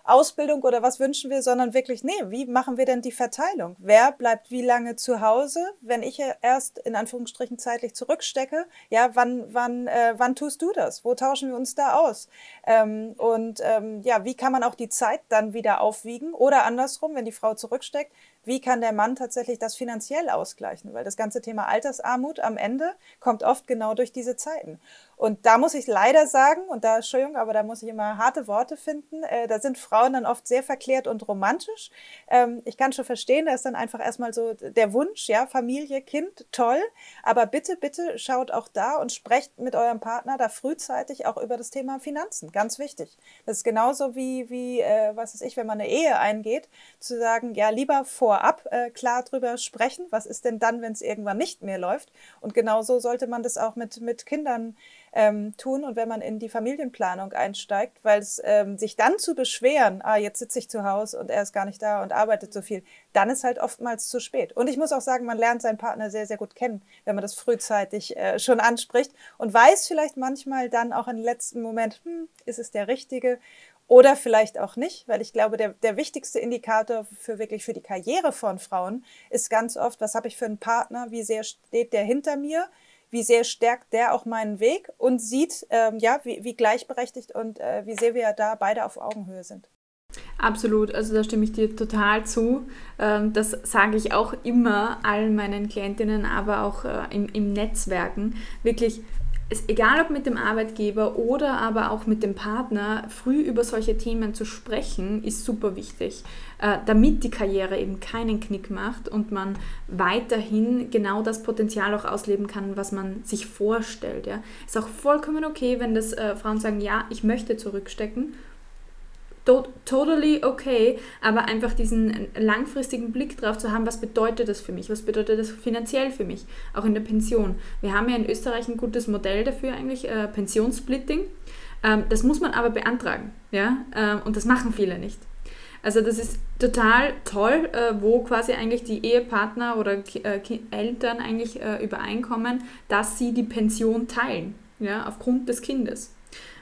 Ausbildung oder was wünschen wir, sondern wirklich, nee, wie machen wir denn die Verteilung? Wer bleibt wie lange zu Hause, wenn ich erst in Anführungsstrichen zeitlich zurückstecke? Ja, wann, wann, äh, wann tust du das? Wo tauschen wir uns da aus? Ähm, und ähm, ja, wie kann man auch die Zeit dann wieder aufwiegen? Oder andersrum, wenn die Frau zurücksteckt, wie kann der Mann tatsächlich das finanziell ausgleichen? Weil das ganze Thema Altersarmut am Ende kommt oft genau durch diese Zeiten. Und da muss ich leider sagen, und da, Entschuldigung, aber da muss ich immer harte Worte finden, äh, da sind Frauen dann oft sehr verklärt und romantisch. Ähm, ich kann schon verstehen, da ist dann einfach erstmal so der Wunsch, ja, Familie, Kind, toll. Aber bitte, bitte schaut auch da und sprecht mit eurem Partner da frühzeitig auch über das Thema Finanzen. Ganz wichtig. Das ist genauso wie, wie äh, was weiß ich, wenn man eine Ehe eingeht, zu sagen, ja, lieber vorab äh, klar drüber sprechen. Was ist denn dann, wenn es irgendwann nicht mehr läuft? Und genauso sollte man das auch mit, mit Kindern ähm, tun und wenn man in die Familienplanung einsteigt, weil es ähm, sich dann zu beschweren, ah, jetzt sitze ich zu Hause und er ist gar nicht da und arbeitet so viel, dann ist halt oftmals zu spät. Und ich muss auch sagen, man lernt seinen Partner sehr, sehr gut kennen, wenn man das frühzeitig äh, schon anspricht und weiß vielleicht manchmal dann auch im letzten Moment, hm, ist es der Richtige? Oder vielleicht auch nicht, weil ich glaube, der, der wichtigste Indikator für wirklich für die Karriere von Frauen ist ganz oft, was habe ich für einen Partner, wie sehr steht der hinter mir, wie sehr stärkt der auch meinen Weg und sieht, ähm, ja, wie, wie gleichberechtigt und äh, wie sehr wir da beide auf Augenhöhe sind. Absolut, also da stimme ich dir total zu. Ähm, das sage ich auch immer allen meinen Klientinnen, aber auch äh, im, im Netzwerken. Wirklich es, egal ob mit dem Arbeitgeber oder aber auch mit dem Partner, früh über solche Themen zu sprechen, ist super wichtig, äh, damit die Karriere eben keinen Knick macht und man weiterhin genau das Potenzial auch ausleben kann, was man sich vorstellt. Ja. Ist auch vollkommen okay, wenn das äh, Frauen sagen, ja, ich möchte zurückstecken totally okay, aber einfach diesen langfristigen Blick drauf zu haben, was bedeutet das für mich, was bedeutet das finanziell für mich, auch in der Pension. Wir haben ja in Österreich ein gutes Modell dafür eigentlich, äh, Pensionssplitting. Ähm, das muss man aber beantragen, ja, ähm, und das machen viele nicht. Also das ist total toll, äh, wo quasi eigentlich die Ehepartner oder äh, Eltern eigentlich äh, übereinkommen, dass sie die Pension teilen, ja, aufgrund des Kindes.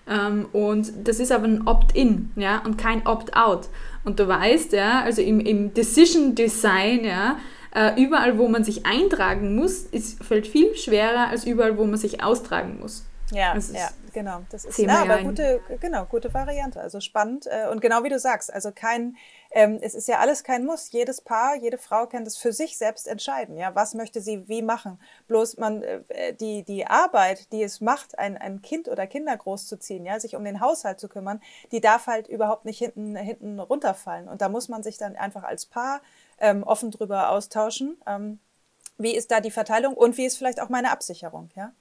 Ähm, und das ist aber ein Opt-in, ja, und kein Opt-out. Und du weißt, ja, also im, im Decision Design, ja, äh, überall, wo man sich eintragen muss, ist, fällt viel schwerer als überall, wo man sich austragen muss. Ja, ja, genau. Das ist ja, aber gute, genau, gute Variante. Also spannend. Äh, und genau wie du sagst, also kein, ähm, es ist ja alles kein Muss. Jedes Paar, jede Frau kann das für sich selbst entscheiden. Ja, was möchte sie wie machen? Bloß man, äh, die, die Arbeit, die es macht, ein, ein Kind oder Kinder großzuziehen, ja, sich um den Haushalt zu kümmern, die darf halt überhaupt nicht hinten, hinten runterfallen. Und da muss man sich dann einfach als Paar ähm, offen drüber austauschen. Ähm, wie ist da die Verteilung und wie ist vielleicht auch meine Absicherung, ja?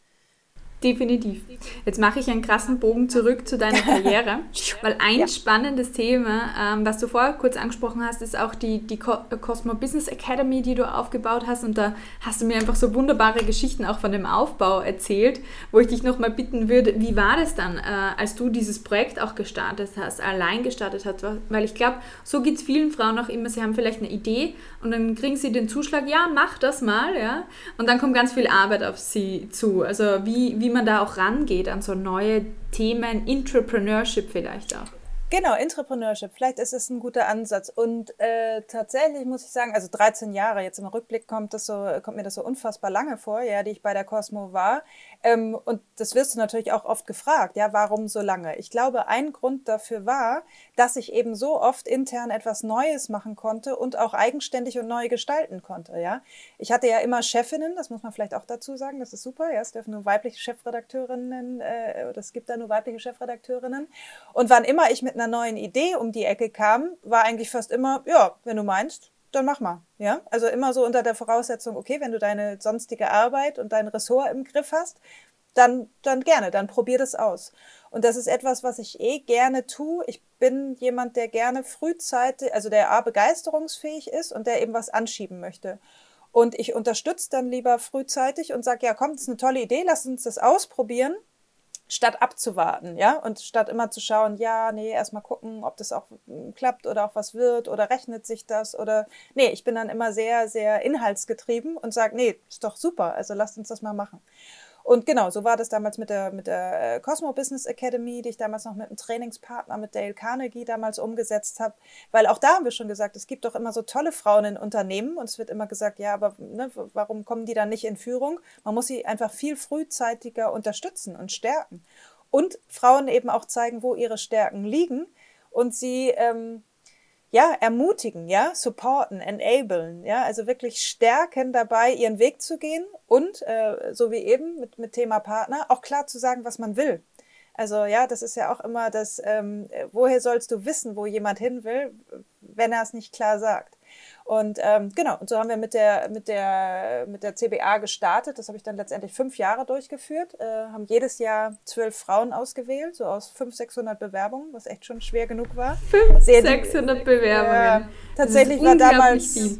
Definitiv. Jetzt mache ich einen krassen Bogen zurück zu deiner Karriere, <laughs> weil ein ja. spannendes Thema, ähm, was du vorher kurz angesprochen hast, ist auch die, die Cosmo Business Academy, die du aufgebaut hast. Und da hast du mir einfach so wunderbare Geschichten auch von dem Aufbau erzählt, wo ich dich nochmal bitten würde, wie war das dann, äh, als du dieses Projekt auch gestartet hast, allein gestartet hast? Weil ich glaube, so geht es vielen Frauen auch immer, sie haben vielleicht eine Idee und dann kriegen sie den Zuschlag, ja, mach das mal, ja. Und dann kommt ganz viel Arbeit auf sie zu. Also wie, wie man da auch rangeht an so neue Themen, Entrepreneurship vielleicht auch. Genau, Entrepreneurship, vielleicht ist es ein guter Ansatz. Und äh, tatsächlich muss ich sagen, also 13 Jahre, jetzt im Rückblick kommt, das so, kommt mir das so unfassbar lange vor, ja, die ich bei der Cosmo war. Ähm, und das wirst du natürlich auch oft gefragt, ja, warum so lange? Ich glaube, ein Grund dafür war, dass ich eben so oft intern etwas Neues machen konnte und auch eigenständig und neu gestalten konnte, ja. Ich hatte ja immer Chefinnen, das muss man vielleicht auch dazu sagen, das ist super, ja, es dürfen nur weibliche Chefredakteurinnen, äh, es gibt da nur weibliche Chefredakteurinnen. Und wann immer ich mit einer neuen Idee um die Ecke kam, war eigentlich fast immer, ja, wenn du meinst, dann mach mal. Ja, also immer so unter der Voraussetzung, okay, wenn du deine sonstige Arbeit und dein Ressort im Griff hast, dann, dann gerne, dann probier das aus. Und das ist etwas, was ich eh gerne tue. Ich bin jemand, der gerne frühzeitig, also der A, begeisterungsfähig ist und der eben was anschieben möchte. Und ich unterstütze dann lieber frühzeitig und sage, ja, komm, das ist eine tolle Idee, lass uns das ausprobieren statt abzuwarten, ja, und statt immer zu schauen, ja, nee, erstmal gucken, ob das auch hm, klappt oder auch was wird oder rechnet sich das oder nee, ich bin dann immer sehr, sehr inhaltsgetrieben und sage, nee, ist doch super, also lasst uns das mal machen. Und genau, so war das damals mit der, mit der äh, Cosmo Business Academy, die ich damals noch mit einem Trainingspartner, mit Dale Carnegie damals umgesetzt habe. Weil auch da haben wir schon gesagt, es gibt doch immer so tolle Frauen in Unternehmen und es wird immer gesagt, ja, aber ne, warum kommen die dann nicht in Führung? Man muss sie einfach viel frühzeitiger unterstützen und stärken. Und Frauen eben auch zeigen, wo ihre Stärken liegen und sie ähm, ja, ermutigen, ja, supporten, enablen, ja, also wirklich stärken dabei, ihren Weg zu gehen und, äh, so wie eben mit, mit Thema Partner, auch klar zu sagen, was man will. Also ja, das ist ja auch immer das, ähm, woher sollst du wissen, wo jemand hin will, wenn er es nicht klar sagt. Und ähm, genau, und so haben wir mit der, mit der, mit der CBA gestartet. Das habe ich dann letztendlich fünf Jahre durchgeführt. Äh, haben jedes Jahr zwölf Frauen ausgewählt, so aus 500, 600 Bewerbungen, was echt schon schwer genug war. 500, 600 Bewerbungen. Ja, tatsächlich war damals. Viel.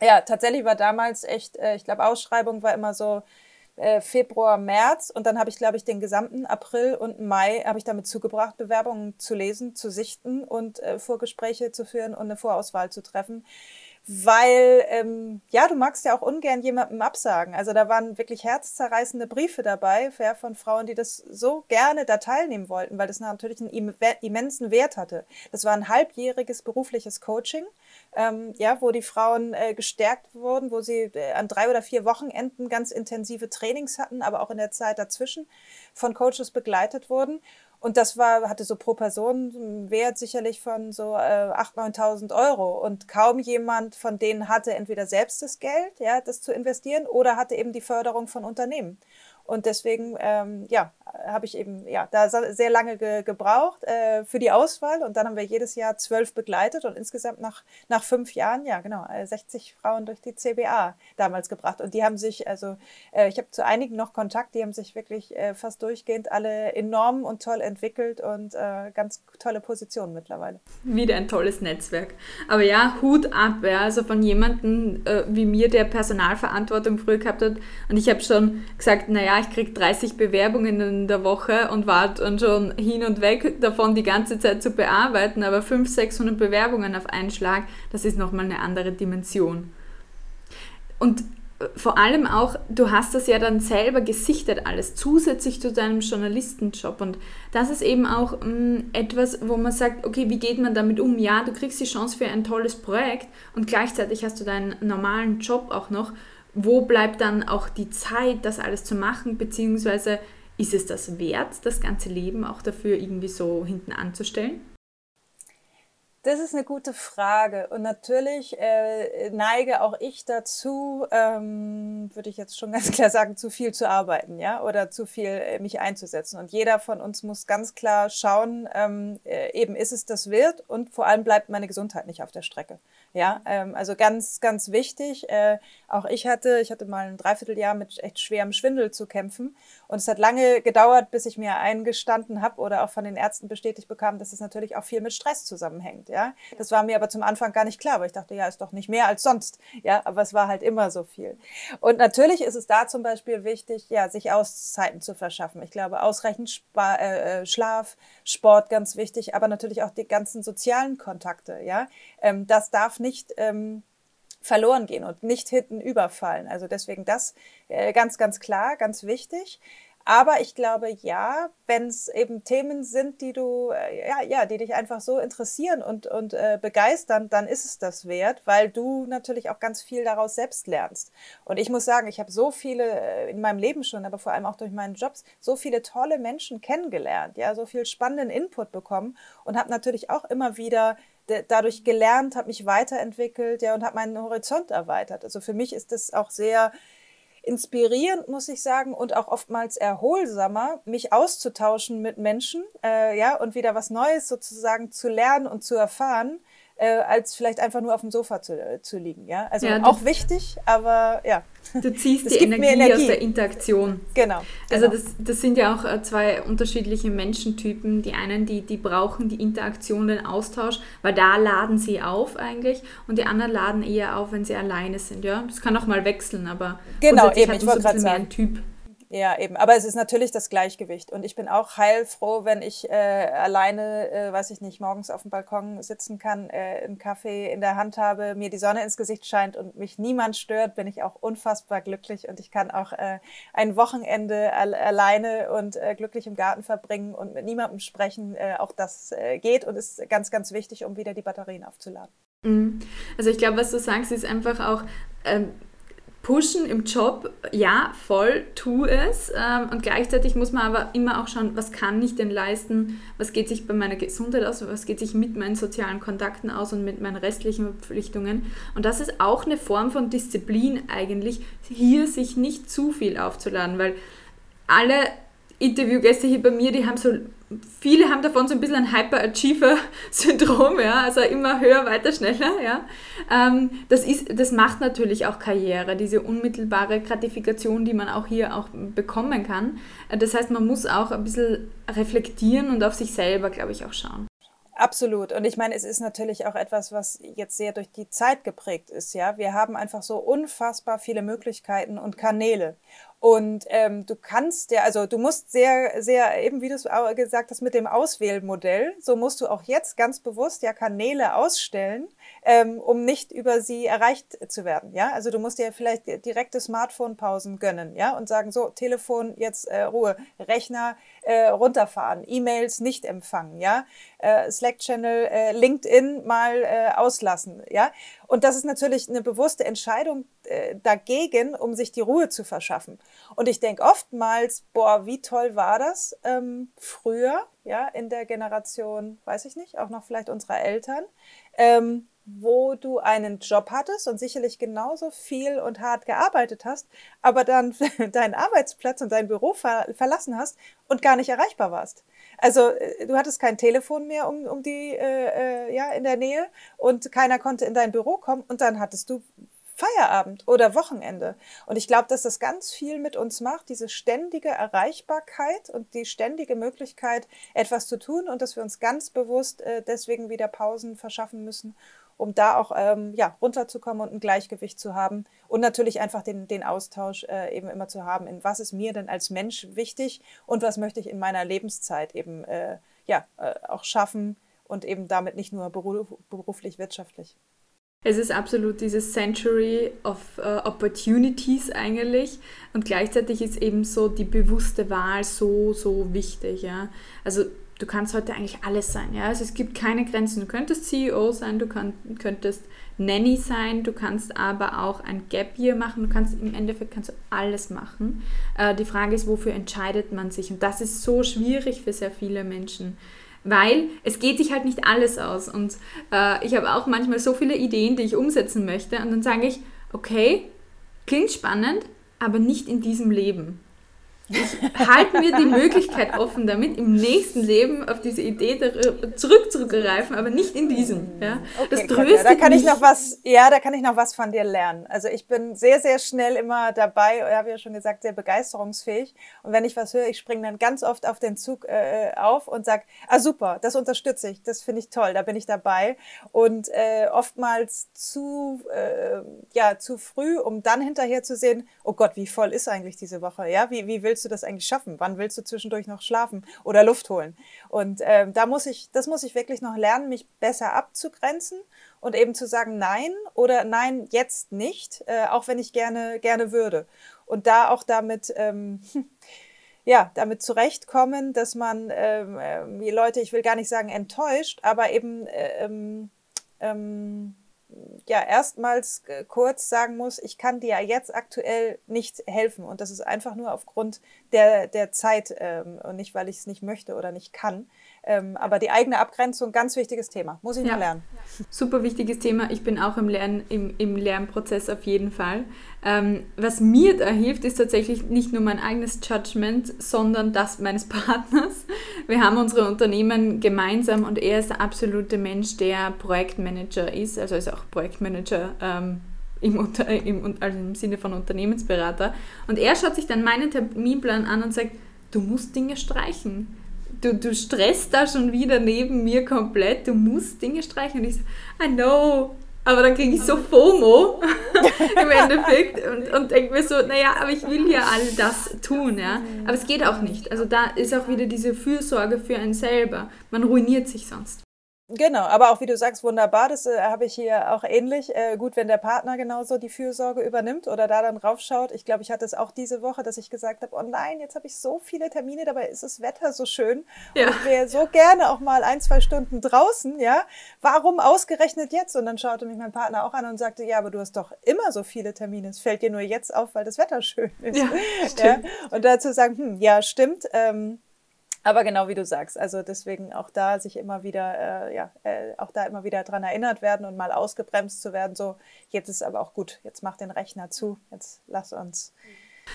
Ja, tatsächlich war damals echt, äh, ich glaube, Ausschreibung war immer so äh, Februar, März. Und dann habe ich, glaube ich, den gesamten April und Mai habe ich damit zugebracht, Bewerbungen zu lesen, zu sichten und äh, Vorgespräche zu führen und eine Vorauswahl zu treffen weil ähm, ja, du magst ja auch ungern jemandem absagen. Also da waren wirklich herzzerreißende Briefe dabei ja, von Frauen, die das so gerne da teilnehmen wollten, weil das natürlich einen immensen Wert hatte. Das war ein halbjähriges berufliches Coaching, ähm, ja, wo die Frauen äh, gestärkt wurden, wo sie äh, an drei oder vier Wochenenden ganz intensive Trainings hatten, aber auch in der Zeit dazwischen von Coaches begleitet wurden. Und das war, hatte so pro Person einen Wert sicherlich von so äh, 8.000, 9.000 Euro. Und kaum jemand von denen hatte entweder selbst das Geld, ja, das zu investieren, oder hatte eben die Förderung von Unternehmen. Und deswegen, ähm, ja, habe ich eben ja da sehr lange ge gebraucht äh, für die Auswahl und dann haben wir jedes Jahr zwölf begleitet und insgesamt nach, nach fünf Jahren, ja genau, 60 äh, Frauen durch die CBA damals gebracht und die haben sich, also äh, ich habe zu einigen noch Kontakt, die haben sich wirklich äh, fast durchgehend alle enorm und toll entwickelt und äh, ganz tolle Positionen mittlerweile. Wieder ein tolles Netzwerk. Aber ja, Hut ab, ja, also von jemandem äh, wie mir, der Personalverantwortung früher gehabt hat und ich habe schon gesagt, naja, ich kriege 30 Bewerbungen der Woche und war dann schon hin und weg davon, die ganze Zeit zu bearbeiten, aber 500, 600 Bewerbungen auf einen Schlag, das ist nochmal eine andere Dimension. Und äh, vor allem auch, du hast das ja dann selber gesichtet alles, zusätzlich zu deinem Journalistenjob. Und das ist eben auch mh, mm, etwas, wo man sagt, okay, wie geht man damit um? Ja, du kriegst die Chance für ein tolles Projekt und gleichzeitig hast du deinen normalen Job auch noch. Wo bleibt dann auch die Zeit, das alles zu machen, beziehungsweise ist es das wert, das ganze Leben auch dafür irgendwie so hinten anzustellen? Das ist eine gute Frage. Und natürlich äh, neige auch ich dazu, ähm, würde ich jetzt schon <laughs> ganz klar sagen, zu viel zu arbeiten, ja, oder zu viel äh, mich einzusetzen. Und jeder von uns muss ganz klar schauen, ähm, äh, eben ist es das wert und vor allem bleibt meine Gesundheit nicht auf der Strecke. Ja, ähm, also ganz, ganz wichtig. Äh, auch ich hatte, ich hatte mal ein Dreivierteljahr mit echt schwerem Schwindel zu kämpfen. Und es hat lange gedauert, bis ich mir eingestanden habe oder auch von den Ärzten bestätigt bekam, dass es natürlich auch viel mit Stress zusammenhängt. Ja, das war mir aber zum Anfang gar nicht klar, weil ich dachte, ja, ist doch nicht mehr als sonst. Ja, aber es war halt immer so viel. Und natürlich ist es da zum Beispiel wichtig, ja, sich Auszeiten zu verschaffen. Ich glaube, ausreichend Spa äh, äh Schlaf, Sport ganz wichtig, aber natürlich auch die ganzen sozialen Kontakte. Ja, ähm, das darf nicht ähm, verloren gehen und nicht hinten überfallen. Also deswegen das äh, ganz, ganz klar, ganz wichtig. Aber ich glaube, ja, wenn es eben Themen sind, die du, äh, ja, ja, die dich einfach so interessieren und, und äh, begeistern, dann ist es das wert, weil du natürlich auch ganz viel daraus selbst lernst. Und ich muss sagen, ich habe so viele äh, in meinem Leben schon, aber vor allem auch durch meinen Jobs, so viele tolle Menschen kennengelernt, ja, so viel spannenden Input bekommen und habe natürlich auch immer wieder dadurch gelernt, habe mich weiterentwickelt, ja, und habe meinen Horizont erweitert. Also für mich ist das auch sehr inspirierend, muss ich sagen, und auch oftmals erholsamer, mich auszutauschen mit Menschen, äh, ja, und wieder was Neues sozusagen zu lernen und zu erfahren, äh, als vielleicht einfach nur auf dem Sofa zu, äh, zu liegen. Ja? Also ja, auch wichtig, aber ja. Du ziehst die Energie, Energie, aus der Interaktion. Genau. Also genau. das, das sind ja auch äh, zwei unterschiedliche Menschentypen. Die einen, die, die brauchen die Interaktion, den Austausch, weil da laden sie auf eigentlich und die anderen laden eher auf, wenn sie alleine sind. Ja, Das kann auch mal wechseln, aber genau, eben, ich wollte gerade sagen. Typ. Ja, eben. Aber es ist natürlich das Gleichgewicht. Und ich bin auch heilfroh, wenn ich äh, alleine, äh, weiß ich nicht, morgens auf dem Balkon sitzen kann, äh, einen Kaffee in der Hand habe, mir die Sonne ins Gesicht scheint und mich niemand stört, bin ich auch unfassbar glücklich. Und ich kann auch äh, ein Wochenende al alleine und äh, glücklich im Garten verbringen und mit niemandem sprechen. Äh, auch das äh, geht und ist ganz, ganz wichtig, um wieder die Batterien aufzuladen. Mhm. Also ich glaube, was du sagst, ist einfach auch, ähm, pushen im Job, ja, voll, tu es. Ähm, und gleichzeitig muss man aber immer auch schauen, was kann ich denn leisten, was geht sich bei meiner Gesundheit aus, was geht sich mit meinen sozialen Kontakten aus und mit meinen restlichen Verpflichtungen. Und das ist auch eine Form von Disziplin eigentlich, hier sich nicht zu viel aufzuladen, weil alle Interviewgäste hier bei mir, die haben so, viele haben davon so ein bisschen ein Hyperachiever-Syndrom, ja, also immer höher, weiter, schneller, ja. Ähm, das, ist, das macht natürlich auch Karriere, diese unmittelbare Gratifikation, die man auch hier auch bekommen kann. Äh, das heißt, man muss auch ein bisschen reflektieren und auf sich selber, glaube ich, auch schauen. Absolut. Und ich meine, es ist natürlich auch etwas, was jetzt sehr durch die Zeit geprägt ist. Ja, wir haben einfach so unfassbar viele Möglichkeiten und Kanäle. Und ähm, du kannst ja, also du musst sehr, sehr, eben wie du es gesagt hast, mit dem Auswählmodell, so musst du auch jetzt ganz bewusst ja Kanäle ausstellen, ähm, um nicht über sie erreicht zu werden. Ja, also du musst dir vielleicht direkte Smartphone-Pausen gönnen, ja, und sagen, so, Telefon jetzt äh, Ruhe, Rechner äh, runterfahren, E-Mails nicht empfangen, ja, äh, Slack-Channel, äh, LinkedIn mal äh, auslassen, ja. Und das ist natürlich eine bewusste Entscheidung äh, dagegen, um sich die Ruhe zu verschaffen. Und ich denke oftmals, boah, wie toll war das ähm, früher, ja, in der Generation, weiß ich nicht, auch noch vielleicht unserer Eltern, ähm, wo du einen Job hattest und sicherlich genauso viel und hart gearbeitet hast, aber dann <laughs> deinen Arbeitsplatz und dein Büro ver verlassen hast und gar nicht erreichbar warst. Also äh, du hattest kein Telefon mehr um, um die äh, äh, ja in der Nähe und keiner konnte in dein Büro kommen und dann hattest du Feierabend oder Wochenende. Und ich glaube, dass das ganz viel mit uns macht, diese ständige Erreichbarkeit und die ständige Möglichkeit, etwas zu tun und dass wir uns ganz bewusst äh, deswegen wieder Pausen verschaffen müssen um da auch ähm, ja, runterzukommen und ein Gleichgewicht zu haben und natürlich einfach den, den Austausch äh, eben immer zu haben, in was ist mir denn als Mensch wichtig und was möchte ich in meiner Lebenszeit eben äh, ja, äh, auch schaffen und eben damit nicht nur beruf, beruflich, wirtschaftlich. Es ist absolut dieses Century of uh, Opportunities eigentlich und gleichzeitig ist eben so die bewusste Wahl so, so wichtig. Ja? Also du kannst heute eigentlich alles sein. Ja? Also es gibt keine Grenzen. Du könntest CEO sein, du kann, könntest Nanny sein, du kannst aber auch ein Gap Year machen. Du kannst im Endeffekt kannst du alles machen. Äh, die Frage ist, wofür entscheidet man sich? Und das ist so schwierig für sehr viele Menschen. Weil es geht sich halt nicht alles aus. Und äh, ich habe auch manchmal so viele Ideen, die ich umsetzen möchte. Und dann sage ich, okay, klingt spannend, aber nicht in diesem Leben ich halte mir die Möglichkeit offen, damit im nächsten Leben auf diese Idee zurückzugreifen, aber nicht in diesem. Ja? Okay, das tröstet da kann ich noch was, ja, da kann ich noch was von dir lernen. Also ich bin sehr, sehr schnell immer dabei, ich habe ja schon gesagt, sehr begeisterungsfähig. Und wenn ich was höre, ich springe dann ganz oft auf den Zug äh, auf und sage, ah super, das unterstütze ich, das finde ich toll, da bin ich dabei. Und äh, oftmals zu, äh, ja, zu früh, um dann hinterher zu sehen, oh Gott, wie voll ist eigentlich diese Woche? Ja, wie, wie willst willst du das eigentlich schaffen? Wann willst du zwischendurch noch schlafen oder Luft holen? Und ähm, da muss ich, das muss ich wirklich noch lernen, mich besser abzugrenzen und eben zu sagen Nein oder Nein jetzt nicht, äh, auch wenn ich gerne gerne würde. Und da auch damit ähm, <laughs> ja, damit zurechtkommen, dass man ähm, äh, die Leute, ich will gar nicht sagen enttäuscht, aber eben äh, ähm, ähm, ja erstmals äh, kurz sagen muss, ich kann dir jetzt aktuell nicht helfen. Und das ist einfach nur aufgrund der, der Zeit ähm, und nicht, weil ich es nicht möchte oder nicht kann. Ähm, aber die eigene Abgrenzung, ganz wichtiges Thema. Muss ich ja. noch lernen. Super wichtiges Thema. Ich bin auch im, Lern, im, im Lernprozess auf jeden Fall. Ähm, was mir da hilft, ist tatsächlich nicht nur mein eigenes Judgment, sondern das meines <laughs> Partners. Wir haben unsere Unternehmen gemeinsam und er ist der absolute Mensch, der Projektmanager ist, also ist auch Projektmanager ähm, im, Unter im, also im Sinne von Unternehmensberater. Und er schaut sich dann meinen Terminplan an und sagt, du musst Dinge streichen du, du stresst da schon wieder neben mir komplett, du musst Dinge streichen. Und ich so, I know. Aber dann kriege ich so FOMO <laughs> im Endeffekt und, und denke mir so, naja, aber ich will ja all das tun, ja. Aber es geht auch nicht. Also da ist auch wieder diese Fürsorge für einen selber. Man ruiniert sich sonst. Genau, aber auch wie du sagst, wunderbar, das äh, habe ich hier auch ähnlich. Äh, gut, wenn der Partner genauso die Fürsorge übernimmt oder da dann raufschaut. Ich glaube, ich hatte es auch diese Woche, dass ich gesagt habe, oh nein, jetzt habe ich so viele Termine, dabei ist das Wetter so schön. Ja. Und ich wäre so gerne auch mal ein, zwei Stunden draußen, ja. Warum ausgerechnet jetzt? Und dann schaute mich mein Partner auch an und sagte, ja, aber du hast doch immer so viele Termine. Es fällt dir nur jetzt auf, weil das Wetter schön ist. Ja. Ja? Und dazu sagen, hm, ja, stimmt. Ähm, aber genau wie du sagst, also deswegen auch da sich immer wieder, äh, ja, äh, auch da immer wieder dran erinnert werden und mal ausgebremst zu werden, so, jetzt ist aber auch gut, jetzt mach den Rechner zu, jetzt lass uns.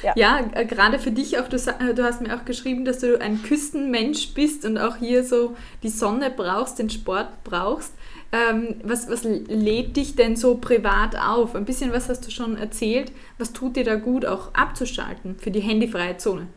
Ja, ja äh, gerade für dich auch, du, du hast mir auch geschrieben, dass du ein Küstenmensch bist und auch hier so die Sonne brauchst, den Sport brauchst. Ähm, was, was lädt dich denn so privat auf? Ein bisschen was hast du schon erzählt. Was tut dir da gut, auch abzuschalten für die handyfreie Zone?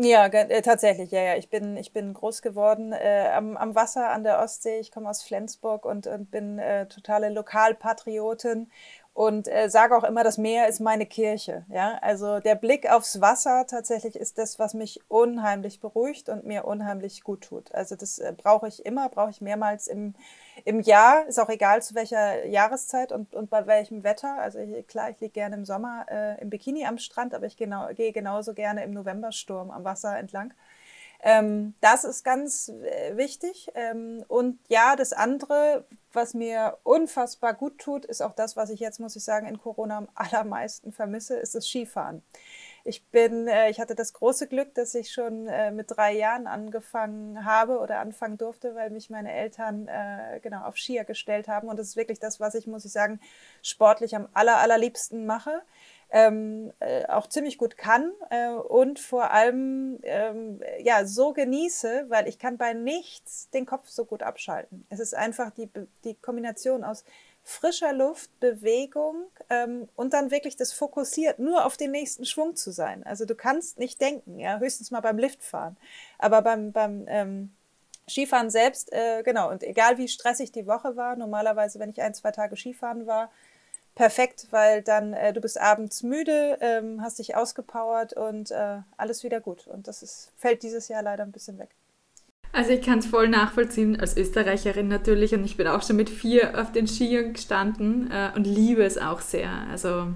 Ja, äh, tatsächlich, ja, ja. Ich bin, ich bin groß geworden äh, am, am Wasser an der Ostsee. Ich komme aus Flensburg und, und bin äh, totale Lokalpatriotin und äh, sage auch immer, das Meer ist meine Kirche. Ja, also der Blick aufs Wasser tatsächlich ist das, was mich unheimlich beruhigt und mir unheimlich gut tut. Also das äh, brauche ich immer, brauche ich mehrmals im, im Jahr. Ist auch egal zu welcher Jahreszeit und, und bei welchem Wetter. Also ich, klar, ich liege gerne im Sommer äh, im Bikini am Strand, aber ich genau, gehe genauso gerne im Novembersturm am Wasser entlang. Ähm, das ist ganz äh, wichtig. Ähm, und ja, das andere, was mir unfassbar gut tut, ist auch das, was ich jetzt, muss ich sagen, in Corona am <laughs> allermeisten vermisse, ist das Skifahren. Ich bin, äh, ich hatte das große Glück, dass ich schon äh, mit drei Jahren angefangen habe oder anfangen durfte, weil mich meine Eltern äh, genau auf Skier gestellt haben. Und das ist wirklich das, was ich, muss ich sagen, sportlich am aller, allerliebsten mache. Ähm, äh, auch ziemlich gut kann äh, und vor allem ähm, ja so genieße, weil ich kann bei nichts den Kopf so gut abschalten. Es ist einfach die, die Kombination aus frischer Luft, Bewegung ähm, und dann wirklich das fokussiert, nur auf den nächsten Schwung zu sein. Also du kannst nicht denken, ja, höchstens mal beim Liftfahren. Aber beim, beim ähm, Skifahren selbst, äh, genau, und egal wie stressig die Woche war, normalerweise, wenn ich ein, zwei Tage Skifahren war, perfekt, weil dann äh, du bist abends müde, ähm, hast dich ausgepowert und äh, alles wieder gut. Und das ist, fällt dieses Jahr leider ein bisschen weg. Also ich kann es voll nachvollziehen, als Österreicherin natürlich. Und ich bin auch schon mit vier auf den Skiern gestanden äh, und liebe es auch sehr. Also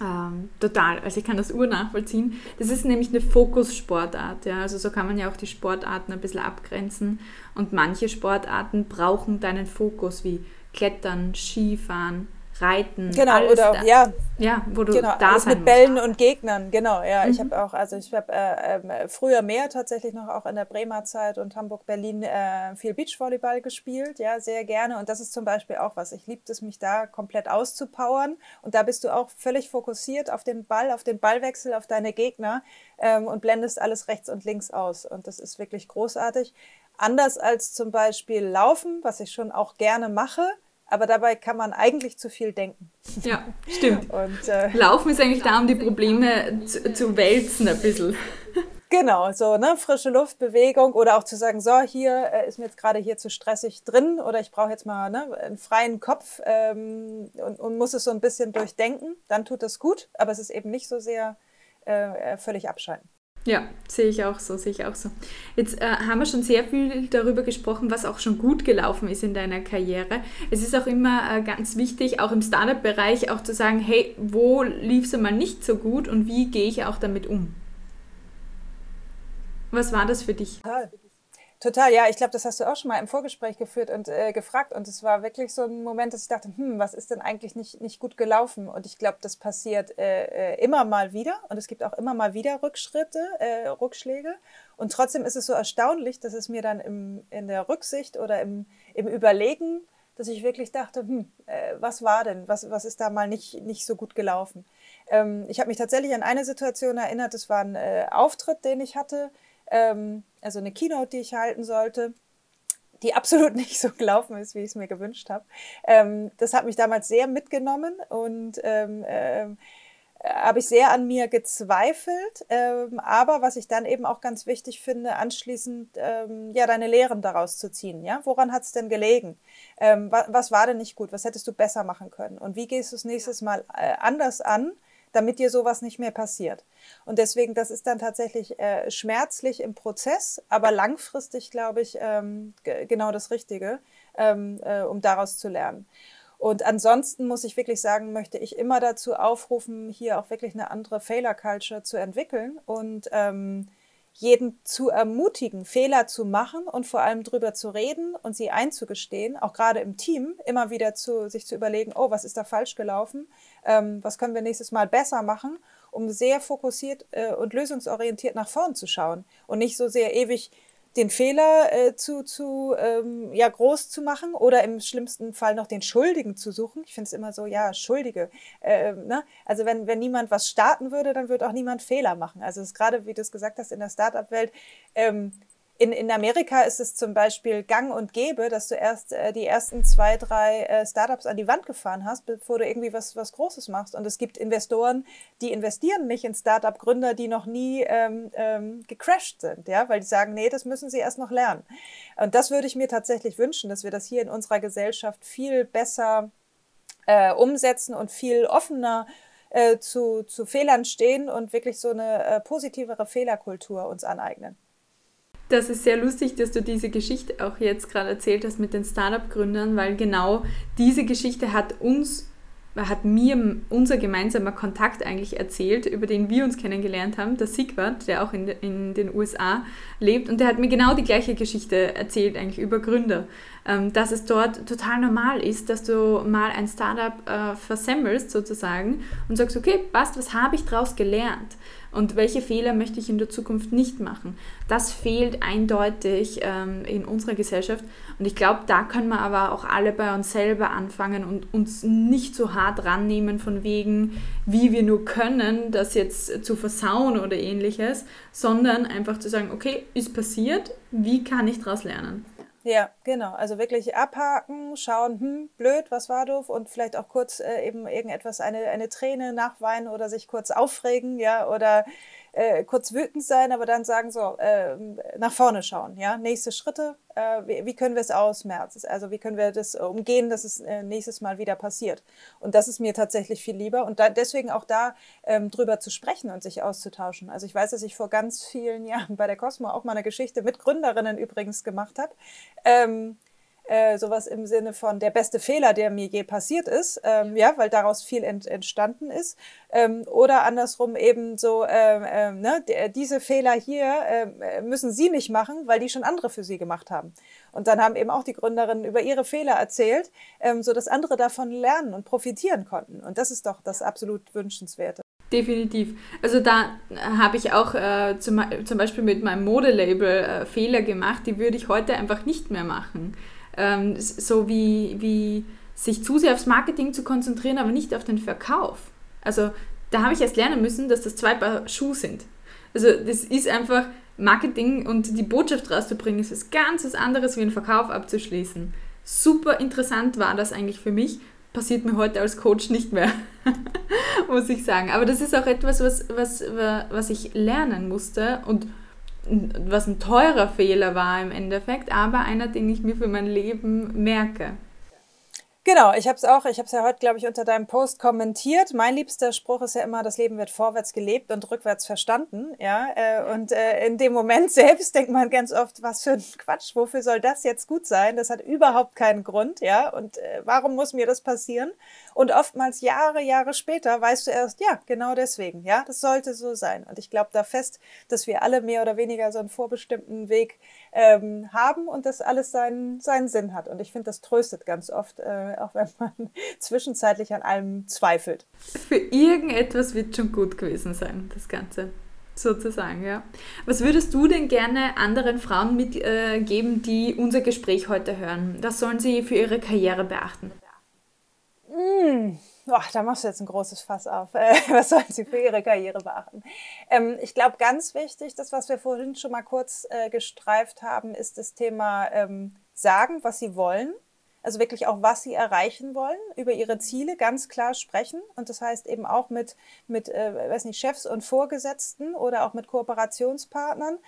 ähm, total. Also ich kann das ur nachvollziehen. Das ist nämlich eine Fokussportart. Ja? Also so kann man ja auch die Sportarten ein bisschen abgrenzen. Und manche Sportarten brauchen deinen Fokus, wie Klettern, Skifahren, Reiten. Genau, oder da, ja, ja, wo du genau, da alles sein mit Bällen und Gegnern, genau. Ja, mhm. ich habe auch, also ich habe äh, äh, früher mehr tatsächlich noch auch in der Bremer Zeit und Hamburg, Berlin äh, viel Beachvolleyball gespielt, ja, sehr gerne. Und das ist zum Beispiel auch was. Ich liebe es, mich da komplett auszupowern. Und da bist du auch völlig fokussiert auf den Ball, auf den Ballwechsel, auf deine Gegner ähm, und blendest alles rechts und links aus. Und das ist wirklich großartig. Anders als zum Beispiel Laufen, was ich schon auch gerne mache aber dabei kann man eigentlich zu viel denken. Ja, stimmt. <laughs> Und, äh, Laufen ist eigentlich da, um die Probleme zu, zu wälzen ein bisschen. <laughs> Genau, so ne, frische Luft, Bewegung oder auch zu sagen, so hier äh, ist mir jetzt gerade hier zu stressig drin oder ich brauche jetzt mal ne, einen freien Kopf ähm, und, und, muss es so ein bisschen durchdenken, dann tut das gut, aber es ist eben nicht so sehr äh, völlig abschalten. Ja, sehe ich auch so, sehe ich auch so. Jetzt äh, haben wir schon sehr viel darüber gesprochen, was auch schon gut gelaufen ist in deiner Karriere. Es ist auch immer äh, ganz wichtig, auch im Startup-Bereich auch zu sagen, hey, wo lief es einmal nicht so gut und wie gehe ich auch damit um? Was war das für dich? Total. Ja, ich glaube, das hast du auch schon mal im Vorgespräch geführt und äh, gefragt. Und es war wirklich so ein Moment, dass ich dachte, hm, was ist denn eigentlich nicht, nicht gut gelaufen? Und ich glaube, das passiert äh, äh, immer mal wieder. Und es gibt auch immer mal wieder Rückschritte, äh, Rückschläge. Und trotzdem ist es so erstaunlich, dass es mir dann im, in der Rücksicht oder im, im Überlegen, dass ich wirklich dachte, hm, äh, was war denn? Was, was ist da mal nicht, nicht so gut gelaufen? Ähm, ich habe mich tatsächlich an eine Situation erinnert, das war ein äh, Auftritt, den ich hatte ähm, also eine Keynote, die ich halten sollte, die absolut <laughs> nicht so gelaufen ist, wie ich es mir gewünscht habe. Ähm, das hat mich damals sehr mitgenommen und ähm, äh, habe ich sehr an mir gezweifelt. Ähm, aber was ich dann eben auch ganz wichtig finde, anschließend ähm, ja deine Lehren daraus zu ziehen. Ja, woran hat es denn gelegen? Ähm, was, was, war denn nicht gut? Was hättest du besser machen können? Und wie gehst du es nächstes Mal äh, anders an? Damit dir sowas nicht mehr passiert. Und deswegen, das ist dann tatsächlich äh, schmerzlich im Prozess, aber langfristig, glaube ich, ähm, genau das Richtige, ähm, äh, um daraus zu lernen. Und ansonsten muss ich wirklich sagen, möchte ich immer dazu aufrufen, hier auch wirklich eine andere Failure Culture zu entwickeln und ähm, jeden zu ermutigen, Fehler zu machen und vor allem drüber zu reden und sie einzugestehen, auch gerade im Team, immer wieder zu, sich zu überlegen, oh, was ist da falsch gelaufen, ähm, was können wir nächstes Mal besser machen, um sehr fokussiert äh, und lösungsorientiert nach vorn zu schauen und nicht so sehr ewig den Fehler äh, zu, zu ähm, ja, groß zu machen oder im schlimmsten Fall noch den Schuldigen zu suchen. Ich finde es immer so, ja, Schuldige. Äh, ne? Also wenn, wenn niemand was starten würde, dann würde auch niemand Fehler machen. Also es ist gerade, wie du es gesagt hast, in der Startup-Welt, ähm, in, in Amerika ist es zum Beispiel gang und gäbe, dass du erst äh, die ersten zwei, drei äh, Startups an die Wand gefahren hast, bevor du irgendwie was, was Großes machst. Und es gibt Investoren, die investieren nicht in Startup-Gründer, die noch nie ähm, ähm, gecrashed sind, ja, weil die sagen, nee, das müssen sie erst noch lernen. Und das würde ich mir tatsächlich wünschen, dass wir das hier in unserer Gesellschaft viel besser äh, umsetzen und viel offener äh, zu, zu Fehlern stehen und wirklich so eine äh, positivere Fehlerkultur uns aneignen. Das ist sehr lustig, dass du diese Geschichte auch jetzt gerade erzählt hast mit den Startup-Gründern, weil genau diese Geschichte hat uns hat mir unser gemeinsamer Kontakt eigentlich erzählt, über den wir uns kennengelernt haben, der Sigwart, der auch in, in den USA lebt. Und der hat mir genau die gleiche Geschichte erzählt, eigentlich über Gründer. Ähm, dass es dort total normal ist, dass du mal ein Startup äh, versemmelst sozusagen und sagst, okay, passt, was habe ich daraus gelernt? Und welche Fehler möchte ich in der Zukunft nicht machen. Das fehlt eindeutig ähm, in unserer Gesellschaft und ich glaube, da können wir aber auch alle bei uns selber anfangen und uns nicht so hart rannehmen von wegen, wie wir nur können, das jetzt zu versauen oder ähnliches, sondern einfach zu sagen, okay, ist passiert, wie kann ich daraus lernen? Ja, genau. Also wirklich abhaken, schauen, hm, blöd, was war doof und vielleicht auch kurz äh, eben irgendetwas, eine, eine Träne nachweinen oder sich kurz aufregen, ja, oder äh, kurz wütend sein, aber dann sagen so, äh, nach vorne schauen, ja, nächste Schritte, äh, wie, wie, können wir es ausmerzen, also wie können wir das umgehen, dass es äh, nächstes Mal wieder passiert. Und das ist mir tatsächlich viel lieber und da, deswegen auch da ähm, drüber zu sprechen und sich auszutauschen. Also ich weiß, dass ich vor ganz vielen <laughs> Jahren bei der Cosmo auch mal eine Geschichte mit Gründerinnen übrigens gemacht habe. Ähm, äh, sowas im Sinne von der beste Fehler, der mir je passiert ist, ähm, ja, weil daraus viel ent entstanden ist. Ähm, oder andersrum eben so, ähm, ähm ne, diese Fehler hier ähm, müssen Sie nicht machen, weil die schon andere für Sie gemacht haben. Und dann haben eben auch die Gründerinnen über ihre Fehler erzählt, ähm, so dass andere davon lernen und profitieren konnten. Und das ist doch das absolut Wünschenswerte. Definitiv. Also da habe ich auch äh, zum, zum Beispiel mit meinem Modelabel äh, Fehler gemacht, die würde ich heute einfach nicht mehr machen ähm, so wie, wie sich zu sehr aufs Marketing zu konzentrieren, aber nicht auf den Verkauf. Also da habe ich erst lernen müssen, dass das zwei Paar Schuhe sind. Also das ist einfach Marketing und die Botschaft rauszubringen, ist was ganz anderes, wie einen Verkauf abzuschließen. Super interessant war das eigentlich für mich. Passiert mir heute als Coach nicht mehr, <laughs> muss ich sagen. Aber das ist auch etwas, was, was, was ich lernen musste und was ein teurer Fehler war im Endeffekt, aber einer, den ich mir für mein Leben merke. Genau, ich habe es auch, ich habe es ja heute, glaube ich, unter deinem Post kommentiert. Mein liebster Spruch ist ja immer, das Leben wird vorwärts gelebt und rückwärts verstanden. Ja, äh, und äh, in dem Moment <laughs> selbst denkt man ganz oft, was für ein Quatsch, wofür soll das jetzt gut sein? Das hat überhaupt keinen Grund, ja. Und äh, warum muss mir das passieren? Und oftmals Jahre, Jahre später weißt du erst, ja, genau deswegen, ja, das sollte so sein. Und ich glaube da fest, dass wir alle mehr oder weniger so einen vorbestimmten Weg ähm, haben und das alles seinen, seinen Sinn hat. Und ich finde, das tröstet ganz oft, äh, auch wenn man <laughs> zwischenzeitlich an allem zweifelt. Für irgendetwas wird schon gut gewesen sein, das Ganze. Sozusagen, ja. Was würdest du denn gerne anderen Frauen mitgeben, äh, die unser Gespräch heute hören? Was sollen sie für ihre Karriere beachten? Boah, da machst du jetzt ein großes Fass auf. <laughs> Was sollen sie für ihre Karriere beachten? Ähm, ich glaube, ganz wichtig, das, was wir vorhin schon mal kurz äh, gestreift haben, ist das Thema ähm, sagen, was sie wollen. Also wirklich auch, was sie erreichen wollen, über ihre Ziele ganz klar sprechen. Und das heißt eben auch mit, mit äh, weiß nicht, Chefs und Vorgesetzten oder auch mit Kooperationspartnern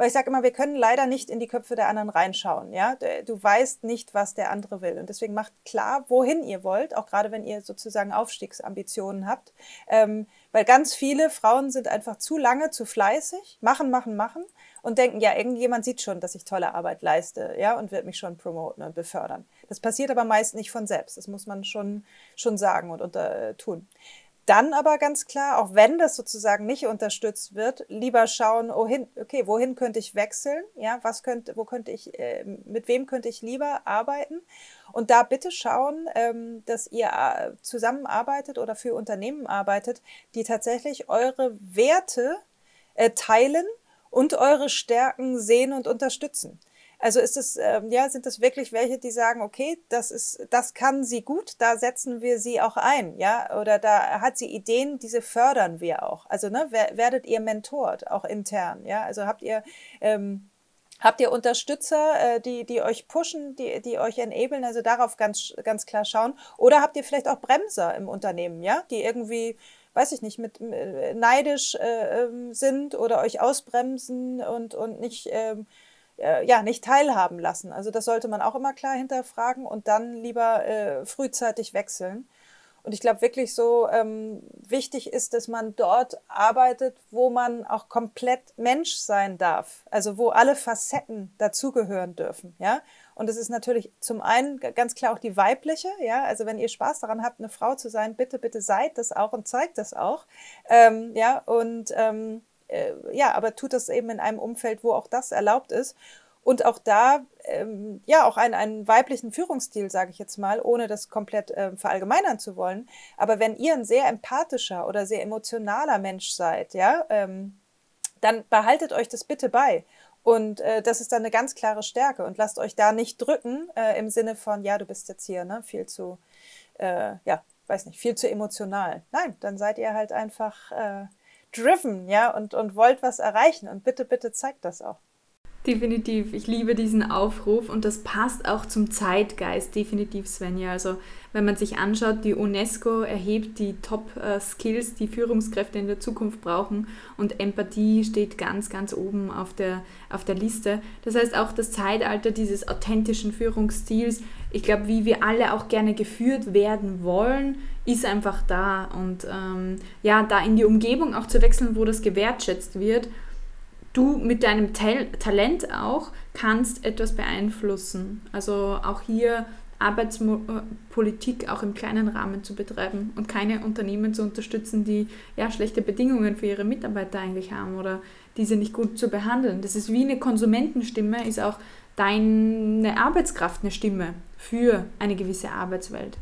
weil ich sage immer, wir können leider nicht in die Köpfe der anderen reinschauen. Ja? Du weißt nicht, was der andere will. Und deswegen macht klar, wohin ihr wollt, auch gerade wenn ihr sozusagen Aufstiegsambitionen habt. Ähm, weil ganz viele Frauen sind einfach zu lange, zu fleißig, machen, machen, machen und denken, ja, irgendjemand sieht schon, dass ich tolle Arbeit leiste, ja, und wird mich schon promoten und befördern. Das passiert aber meist nicht von selbst. Das muss man schon, schon sagen und unter, äh, tun. Dann aber ganz klar, auch wenn das sozusagen nicht unterstützt wird, lieber schauen, wohin, okay, wohin könnte ich wechseln? Ja, was könnte, wo könnte ich, äh, mit wem könnte ich lieber arbeiten? Und da bitte schauen, ähm, dass ihr äh, zusammenarbeitet oder für Unternehmen arbeitet, die tatsächlich eure Werte äh, teilen und eure Stärken sehen und unterstützen. Also ist es, ähm, ja, sind es wirklich welche, die sagen, okay, das ist, das kann sie gut, da setzen wir sie auch ein, ja, oder da hat sie Ideen, diese fördern wir auch. Also ne, werdet ihr mentort, auch intern, ja. Also habt ihr ähm, Habt ihr Unterstützer, äh, die, die euch pushen, die, die euch enablen, also darauf ganz, ganz klar schauen? Oder habt ihr vielleicht auch Bremser im Unternehmen, ja, die irgendwie, weiß ich nicht, mit äh, neidisch äh, ähm, sind oder euch ausbremsen und, und nicht ähm, äh, ja, nicht teilhaben lassen. Also das sollte man auch immer klar hinterfragen und dann lieber äh, frühzeitig wechseln. Und ich glaube wirklich so ähm, wichtig ist, dass man dort arbeitet, wo man auch komplett Mensch sein darf. Also wo alle Facetten dazugehören dürfen. Ja. Und es ist natürlich zum einen ganz klar auch die weibliche. Ja. Also wenn ihr Spaß daran habt, eine Frau zu sein, bitte, bitte seid das auch und zeigt das auch. Ähm, ja. Und ähm, äh, ja, aber tut das eben in einem Umfeld, wo auch das erlaubt ist. Und auch da, ähm, ja, auch einen, einen weiblichen Führungsstil, sage ich jetzt mal, ohne das komplett ähm, verallgemeinern zu wollen. Aber wenn ihr ein sehr empathischer oder sehr emotionaler Mensch seid, ja, ähm, dann behaltet euch das bitte bei. Und äh, das ist dann eine ganz klare Stärke. Und lasst euch da nicht drücken äh, im Sinne von, ja, du bist jetzt hier, ne, viel zu, äh, ja, weiß nicht, viel zu emotional. Nein, dann seid ihr halt einfach äh, driven, ja, und, und wollt was erreichen. Und bitte, bitte zeigt das auch. Definitiv. Ich liebe diesen Aufruf und das passt auch zum Zeitgeist, definitiv, Svenja. Also, wenn man sich anschaut, die UNESCO erhebt die Top-Skills, die Führungskräfte in der Zukunft brauchen und Empathie steht ganz, ganz oben auf der, auf der Liste. Das heißt, auch das Zeitalter dieses authentischen Führungsstils, ich glaube, wie wir alle auch gerne geführt werden wollen, ist einfach da. Und ähm, ja, da in die Umgebung auch zu wechseln, wo das gewertschätzt wird du mit deinem Tal Talent auch kannst etwas beeinflussen. Also auch hier Arbeitspolitik auch im kleinen Rahmen zu betreiben und keine Unternehmen zu unterstützen, die ja schlechte Bedingungen für ihre Mitarbeiter eigentlich haben oder diese nicht gut zu behandeln. Das ist wie eine Konsumentenstimme, ist auch deine Arbeitskraft eine Stimme für eine gewisse Arbeitswelt.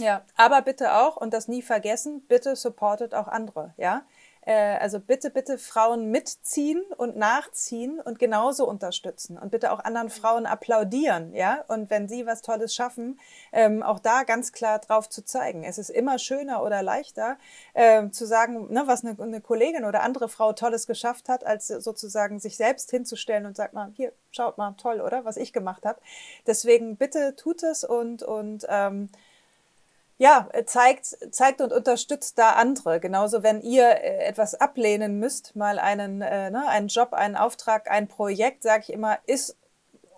Ja, aber bitte auch, und das nie vergessen, bitte supportet auch andere, ja. Äh, also bitte, bitte Frauen mitziehen und nachziehen und genauso unterstützen und bitte auch anderen Frauen applaudieren, ja. Und wenn sie was Tolles schaffen, ähm, auch da ganz klar drauf zu zeigen. Es ist immer schöner oder leichter äh, zu sagen, ne, was eine, eine Kollegin oder andere Frau Tolles geschafft hat, als sozusagen sich selbst hinzustellen und sagt mal, hier, schaut mal, toll, oder? Was ich gemacht habe. Deswegen bitte tut es und, und ähm, ja, äh, zeigt, zeigt und unterstützt da andere. Genauso, wenn ihr äh, etwas ablehnen müsst, mal einen, äh, ne, einen Job, einen Auftrag, ein Projekt, sage ich immer, ist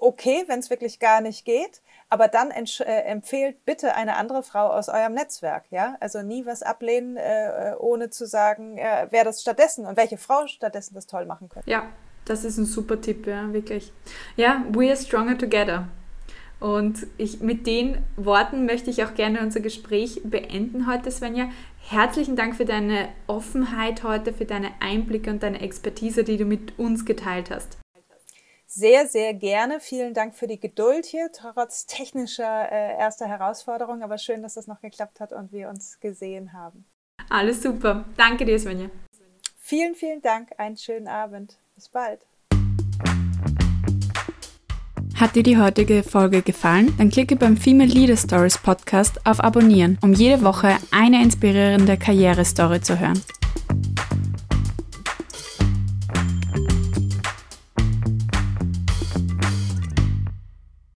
okay, wenn es wirklich gar nicht geht. Aber dann äh, empfehlt bitte eine andere Frau aus eurem Netzwerk. Ja, also nie was ablehnen, äh, ohne zu sagen, äh, wer das stattdessen und welche Frau stattdessen das toll machen könnte. Ja, das ist ein super Tipp, ja, wirklich. Ja, we are stronger together. Und ich, mit den Worten möchte ich auch gerne unser Gespräch beenden heute, Svenja. Herzlichen Dank für deine Offenheit heute, für deine Einblicke und deine Expertise, die du mit uns geteilt hast. Sehr, sehr gerne. Vielen Dank für die Geduld hier, trotz technischer äh, erster Herausforderung. Aber schön, dass das noch geklappt hat und wir uns gesehen haben. Alles super. Danke dir, Svenja. Vielen, vielen Dank. Einen schönen Abend. Bis bald. Hat dir die heutige Folge gefallen? Dann klicke beim Female Leader Stories Podcast auf Abonnieren, um jede Woche eine inspirierende Karrierestory zu hören.